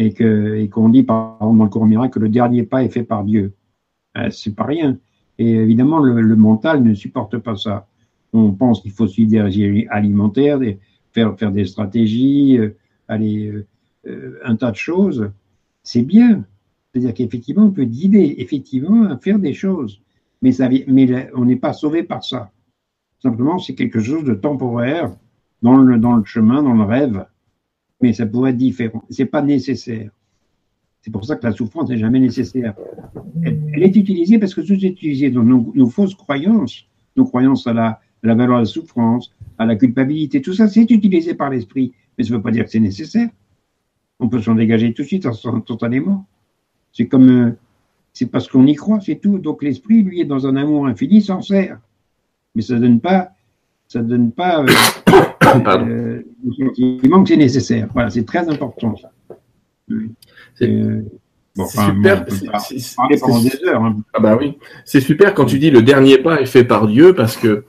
Et que et qu'on dit, par exemple, dans le cours miracle, que le dernier pas est fait par Dieu. Euh, c'est pas rien. Et évidemment, le, mental ne supporte pas ça. On pense qu'il faut suivre des régimes alimentaires, faire, faire des stratégies, euh, aller, euh, un tas de choses. C'est bien. C'est-à-dire qu'effectivement, on peut guider effectivement à faire des choses mais, ça, mais on n'est pas sauvé par ça. Simplement, c'est quelque chose de temporaire dans le, dans le chemin, dans le rêve, mais ça pourrait être différent. C'est pas nécessaire. C'est pour ça que la souffrance n'est jamais nécessaire. Elle, est utilisée parce que tout est utilisé dans nos, fausses croyances, nos croyances à la, valeur de la souffrance, à la culpabilité, tout ça, c'est utilisé par l'esprit. Mais ça ne veut pas dire que c'est nécessaire. On peut s'en dégager tout de suite instantanément. C'est comme, euh, c'est parce qu'on y croit, c'est tout. Donc l'esprit, lui, est dans un amour infini, sert. Mais ça donne pas, ça donne pas euh, euh, le sentiment que c'est nécessaire. Voilà, c'est très important ça. C'est super. Oui, c'est super quand tu dis le dernier pas est fait par Dieu parce que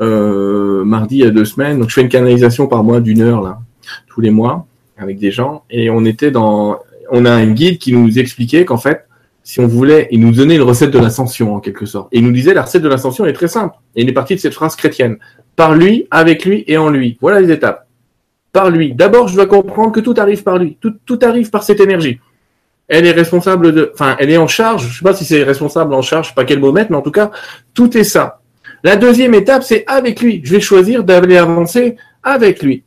euh, mardi il y a deux semaines, donc je fais une canalisation par mois d'une heure là, tous les mois avec des gens et on était dans, on a un guide qui nous expliquait qu'en fait si on voulait, il nous donnait une recette de l'ascension en quelque sorte. Et il nous disait la recette de l'ascension est très simple. Et il est parti de cette phrase chrétienne. Par lui, avec lui et en lui. Voilà les étapes. Par lui. D'abord, je dois comprendre que tout arrive par lui. Tout, tout arrive par cette énergie. Elle est responsable de, enfin, elle est en charge. Je sais pas si c'est responsable en charge, je sais pas quel mot mettre, mais en tout cas, tout est ça. La deuxième étape, c'est avec lui. Je vais choisir d'aller avancer avec lui.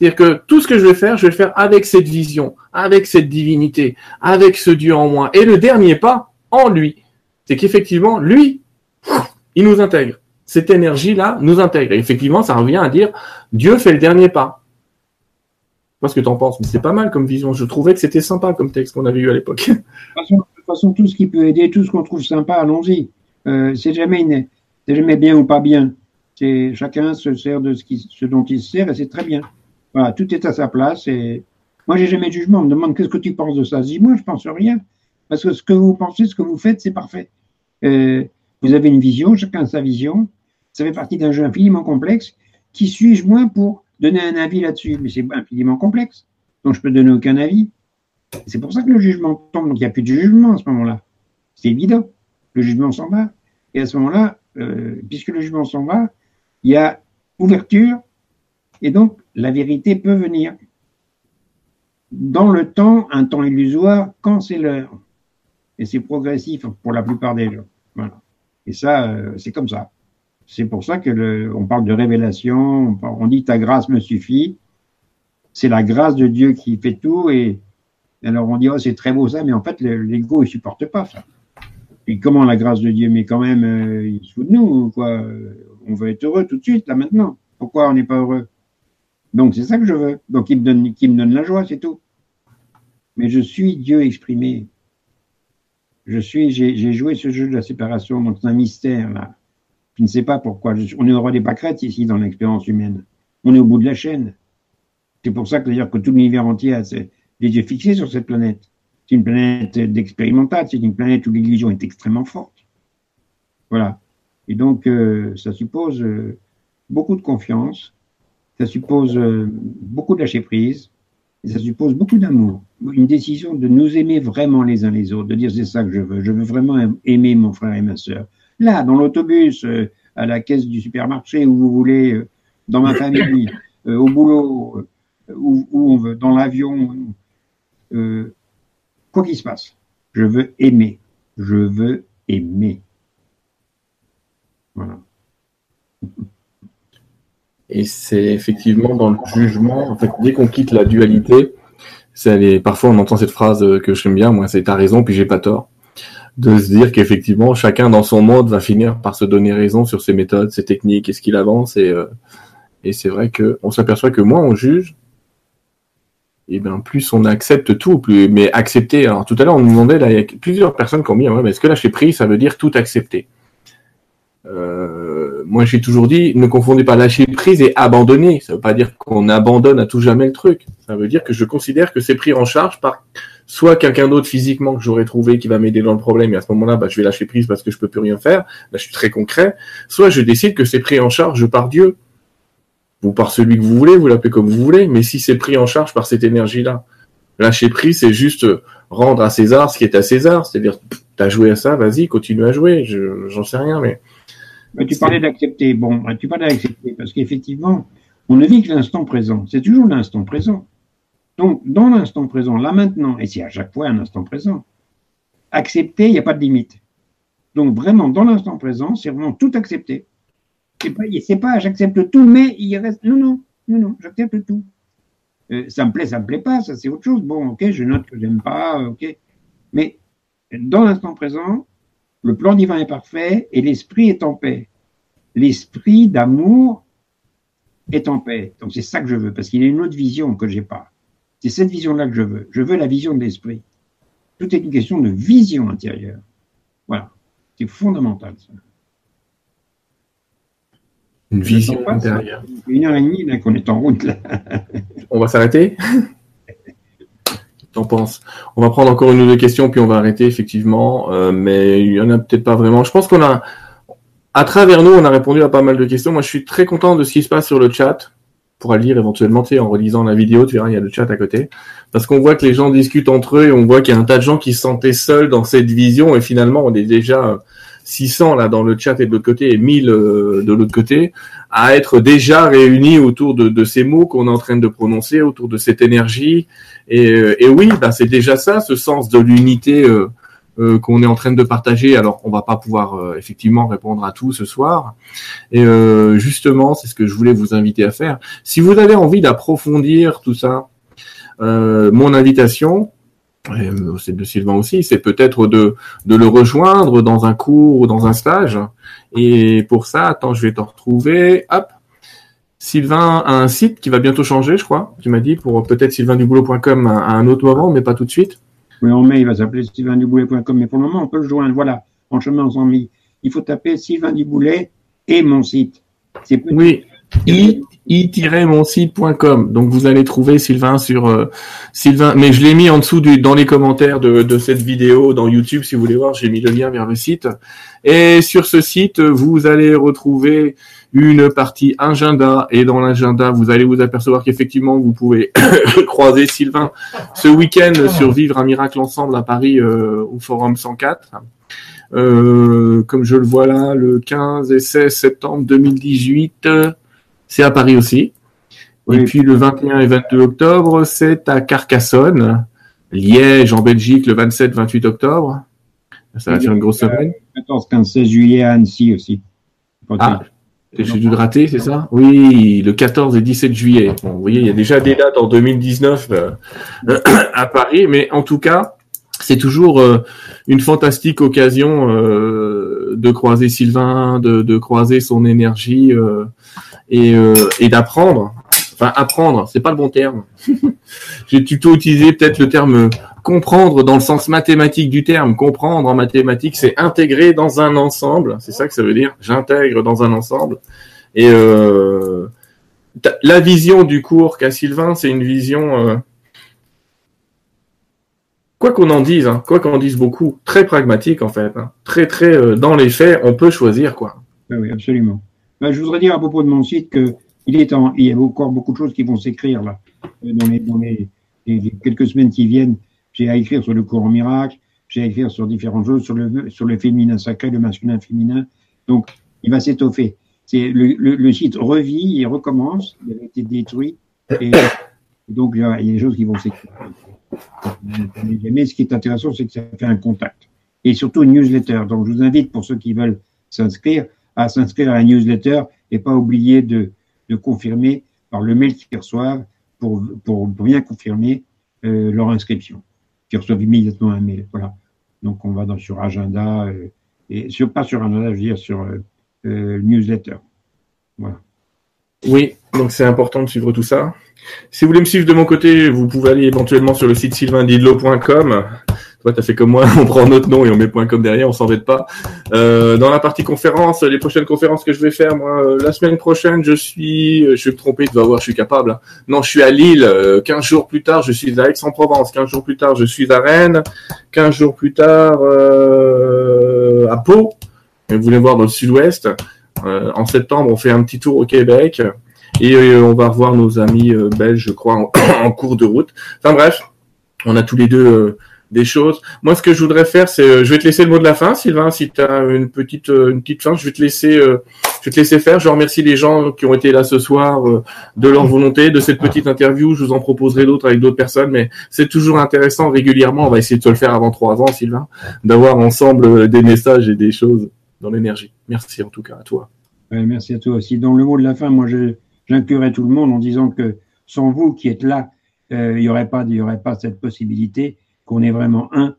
C'est-à-dire que tout ce que je vais faire, je vais le faire avec cette vision, avec cette divinité, avec ce Dieu en moi. Et le dernier pas, en lui. C'est qu'effectivement, lui, il nous intègre. Cette énergie-là nous intègre. Et effectivement, ça revient à dire, Dieu fait le dernier pas. Je sais pas ce que tu en penses, mais c'est pas mal comme vision. Je trouvais que c'était sympa comme texte qu'on avait eu à l'époque. De toute façon, tout ce qui peut aider, tout ce qu'on trouve sympa, allons-y. Euh, c'est jamais, bien ou pas bien. Chacun se sert de ce, ce dont il se sert et c'est très bien. Voilà, tout est à sa place. Et moi, j'ai jamais de jugement. On me demande qu'est-ce que tu penses de ça? Je dis, moi, je pense rien. Parce que ce que vous pensez, ce que vous faites, c'est parfait. Euh, vous avez une vision, chacun a sa vision. Ça fait partie d'un jeu infiniment complexe. Qui suis-je, moi, pour donner un avis là-dessus? Mais c'est infiniment complexe. Donc, je peux donner aucun avis. C'est pour ça que le jugement tombe. Donc, il n'y a plus de jugement à ce moment-là. C'est évident. Le jugement s'en va. Et à ce moment-là, euh, puisque le jugement s'en va, il y a ouverture. Et donc, la vérité peut venir dans le temps, un temps illusoire, quand c'est l'heure. Et c'est progressif pour la plupart des gens. Voilà. Et ça, euh, c'est comme ça. C'est pour ça que le, on parle de révélation, on, dit ta grâce me suffit. C'est la grâce de Dieu qui fait tout. Et alors on dit oh c'est très beau ça, mais en fait l'ego il supporte pas ça. Et comment la grâce de Dieu Mais quand même, euh, il se fout de nous quoi? On veut être heureux tout de suite là maintenant. Pourquoi on n'est pas heureux? Donc c'est ça que je veux. Donc il me donne, me donne la joie, c'est tout. Mais je suis Dieu exprimé. Je suis, j'ai joué ce jeu de la séparation, donc c'est un mystère là. Je ne sais pas pourquoi. on est au roi des pâquerettes ici dans l'expérience humaine. On est au bout de la chaîne. C'est pour ça que que tout l'univers entier a les yeux fixés sur cette planète. C'est une planète d'expérimental, c'est une planète où l'illusion est extrêmement forte. Voilà. Et donc, euh, ça suppose euh, beaucoup de confiance, ça suppose euh, beaucoup de lâcher prise, et ça suppose beaucoup d'amour. Une décision de nous aimer vraiment les uns les autres, de dire c'est ça que je veux. Je veux vraiment aimer mon frère et ma soeur. Là, dans l'autobus, euh, à la caisse du supermarché, où vous voulez, euh, dans ma famille, au boulot, où, où, on veut, dans l'avion, quoi qu'il se passe. Je veux aimer. Je veux aimer. Voilà. Et c'est effectivement dans le jugement, en fait, dès qu'on quitte la dualité, parfois on entend cette phrase que j'aime bien, moi, c'est t'as raison, puis j'ai pas tort. De se dire qu'effectivement, chacun dans son monde va finir par se donner raison sur ses méthodes, ses techniques et ce qu'il avance. Et, euh, et c'est vrai qu'on s'aperçoit que moins on juge, et bien plus on accepte tout, plus mais accepter. Alors tout à l'heure on nous demandait, là, il y a plusieurs personnes qui ont mis, ouais, mais est-ce que lâcher prise, ça veut dire tout accepter? Euh, moi, j'ai toujours dit, ne confondez pas lâcher prise et abandonner. Ça veut pas dire qu'on abandonne à tout jamais le truc. Ça veut dire que je considère que c'est pris en charge par soit quelqu'un d'autre physiquement que j'aurais trouvé qui va m'aider dans le problème et à ce moment-là, bah, je vais lâcher prise parce que je peux plus rien faire. Là, je suis très concret. Soit je décide que c'est pris en charge par Dieu ou par celui que vous voulez, vous l'appelez comme vous voulez, mais si c'est pris en charge par cette énergie-là, lâcher prise, c'est juste rendre à César ce qui est à César. C'est-à-dire, t'as joué à ça, vas-y, continue à jouer. J'en sais rien, mais mais tu parlais d'accepter. Bon, tu parlais d'accepter parce qu'effectivement, on ne vit que l'instant présent. C'est toujours l'instant présent. Donc, dans l'instant présent, là maintenant, et c'est à chaque fois un instant présent, accepter, il n'y a pas de limite. Donc, vraiment, dans l'instant présent, c'est vraiment tout accepter. C'est pas, pas j'accepte tout, mais il reste. Non, non, non, non, j'accepte tout. Euh, ça me plaît, ça me plaît pas, ça c'est autre chose. Bon, ok, je note que j'aime pas, ok. Mais dans l'instant présent, le plan divin est parfait et l'esprit est en paix. L'esprit d'amour est en paix. Donc c'est ça que je veux, parce qu'il y a une autre vision que j'ai pas. C'est cette vision-là que je veux. Je veux la vision de l'esprit. Tout est une question de vision intérieure. Voilà. C'est fondamental, ça. Une vision intérieure. Une heure et demie, là, qu'on est en route, là. On va s'arrêter? T'en penses On va prendre encore une ou deux questions, puis on va arrêter, effectivement. Euh, mais il y en a peut-être pas vraiment. Je pense qu'on a, à travers nous, on a répondu à pas mal de questions. Moi, je suis très content de ce qui se passe sur le chat. On pourra lire éventuellement, tu sais, en relisant la vidéo, tu verras, il y a le chat à côté. Parce qu'on voit que les gens discutent entre eux et on voit qu'il y a un tas de gens qui se sentaient seuls dans cette vision et finalement, on est déjà 600 là dans le chat et de l'autre côté et 1000 euh, de l'autre côté, à être déjà réunis autour de, ces mots qu'on est en train de prononcer, autour de cette énergie. Et, euh, oui, bah, c'est déjà ça, ce sens de l'unité euh, qu'on est en train de partager. Alors, on va pas pouvoir effectivement répondre à tout ce soir. Et justement, c'est ce que je voulais vous inviter à faire. Si vous avez envie d'approfondir tout ça, mon invitation, euh, c'est de Sylvain aussi, c'est peut-être de, de le rejoindre dans un cours ou dans un stage. Et pour ça, attends, je vais te retrouver. Hop. Sylvain a un site qui va bientôt changer, je crois. Tu m'as dit pour peut-être sylvainduboulot.com à un autre moment, mais pas tout de suite. Oui, en mai, il va s'appeler sylvainduboulet.com, mais pour le moment, on peut le joindre. Voilà, en chemin ensemble. Il faut taper Sylvain Duboulet et mon site. Oui, i-monsite.com. Donc vous allez trouver Sylvain sur euh, Sylvain, mais je l'ai mis en dessous du, dans les commentaires de, de, cette vidéo dans YouTube si vous voulez voir, j'ai mis le lien vers le site. Et sur ce site, vous allez retrouver une partie agenda et dans l'agenda, vous allez vous apercevoir qu'effectivement vous pouvez croiser Sylvain ce week-end sur Vivre un miracle ensemble à Paris euh, au Forum 104. Euh, comme je le vois là, le 15 et 16 septembre 2018 c'est à Paris aussi. Et puis le 21 et 22 octobre, c'est à Carcassonne, Liège en Belgique le 27-28 octobre. Ça va faire une grosse semaine. 14, 15, 16 juillet à Annecy aussi. Ah, j'ai dû le rater, c'est ça? Oui, le 14 et 17 juillet. Bon, vous voyez, il y a déjà des dates en 2019 euh, à Paris, mais en tout cas, c'est toujours euh, une fantastique occasion euh, de croiser Sylvain, de, de croiser son énergie et, euh, et d'apprendre. Enfin, apprendre, c'est pas le bon terme. J'ai plutôt utilisé peut-être le terme comprendre dans le sens mathématique du terme. Comprendre en mathématiques, c'est intégrer dans un ensemble. C'est ça que ça veut dire. J'intègre dans un ensemble. Et euh, la vision du cours qu'a Sylvain, c'est une vision, euh, quoi qu'on en dise, hein, quoi qu'on dise beaucoup, très pragmatique en fait, hein. très très euh, dans les faits, on peut choisir quoi. Oui, absolument. Ben, je voudrais dire à propos de mon site que il est en, y a encore beaucoup de choses qui vont s'écrire là dans les, quelques semaines qui viennent. J'ai à écrire sur le courant miracle, j'ai à écrire sur différentes choses, sur le, sur le féminin sacré, le masculin féminin. Donc, il va s'étoffer. C'est le, le, site revit et recommence. Il a été détruit. Et donc, il y a des choses qui vont s'écrire. Mais ce qui est intéressant, c'est que ça fait un contact. Et surtout une newsletter. Donc, je vous invite, pour ceux qui veulent s'inscrire, à s'inscrire à la newsletter et pas oublier de, de confirmer par le mail qu'ils reçoivent pour, pour, bien confirmer euh, leur inscription. Qu'ils reçoivent immédiatement un mail. Voilà. Donc on va dans, sur agenda euh, et sur, pas sur agenda, je veux dire sur euh, euh newsletter. Voilà. Oui, donc c'est important de suivre tout ça. Si vous voulez me suivre de mon côté, vous pouvez aller éventuellement sur le site sylvaindidlo.com. Toi, as fait comme moi, on prend notre nom et on met .com derrière, on s'embête pas. Euh, dans la partie conférence, les prochaines conférences que je vais faire, moi, euh, la semaine prochaine, je suis, euh, je vais me tromper, tu vas voir, je suis capable. Hein. Non, je suis à Lille. 15 jours plus tard, je suis à Aix-en-Provence. 15 jours plus tard, je suis à Rennes. 15 jours plus tard, à Pau. vous voulez voir dans le sud-ouest. en septembre, on fait un petit tour au Québec. Et on va revoir nos amis belges, je crois, en, en, cours de route. Enfin bref, on a tous les deux des choses. Moi, ce que je voudrais faire, c'est, euh, je vais te laisser le mot de la fin, Sylvain, si tu as une petite, euh, une petite fin, je vais te laisser, euh, je vais te laisser faire. Je remercie les gens qui ont été là ce soir de leur volonté, de cette petite interview. Je vous en proposerai d'autres avec d'autres personnes, mais c'est toujours intéressant régulièrement. On va essayer de te le faire avant trois ans, Sylvain, d'avoir ensemble des messages et des choses dans l'énergie. Merci en tout cas à toi. merci à toi aussi. Dans le mot de la fin, moi, j'inclurai tout le monde en disant que sans vous qui êtes là il n'y aurait, pas, y aurait pas cette possibilité qu'on est vraiment un.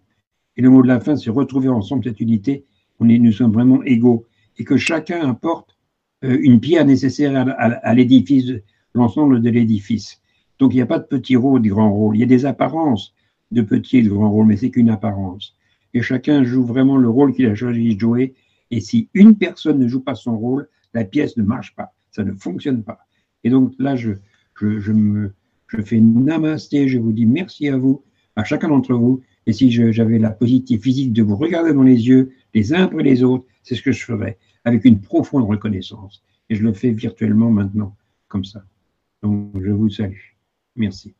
Et le mot de la fin, c'est retrouver ensemble cette unité. On est, nous sommes vraiment égaux et que chacun apporte euh, une pierre nécessaire à, l'édifice, l'ensemble de l'édifice. Donc il n'y a pas de petit rôle, de grand rôle. Il y a des apparences de petit et de grand rôle, mais c'est qu'une apparence. Et chacun joue vraiment le rôle qu'il a choisi de jouer. Et si une personne ne joue pas son rôle, la pièce ne marche pas, ça ne fonctionne pas. Et donc là, je, je, je me, je fais namasté, je vous dis merci à vous, à chacun d'entre vous. Et si j'avais la positive physique de vous regarder dans les yeux, les uns après les autres, c'est ce que je ferais, avec une profonde reconnaissance. Et je le fais virtuellement maintenant, comme ça. Donc, je vous salue. Merci.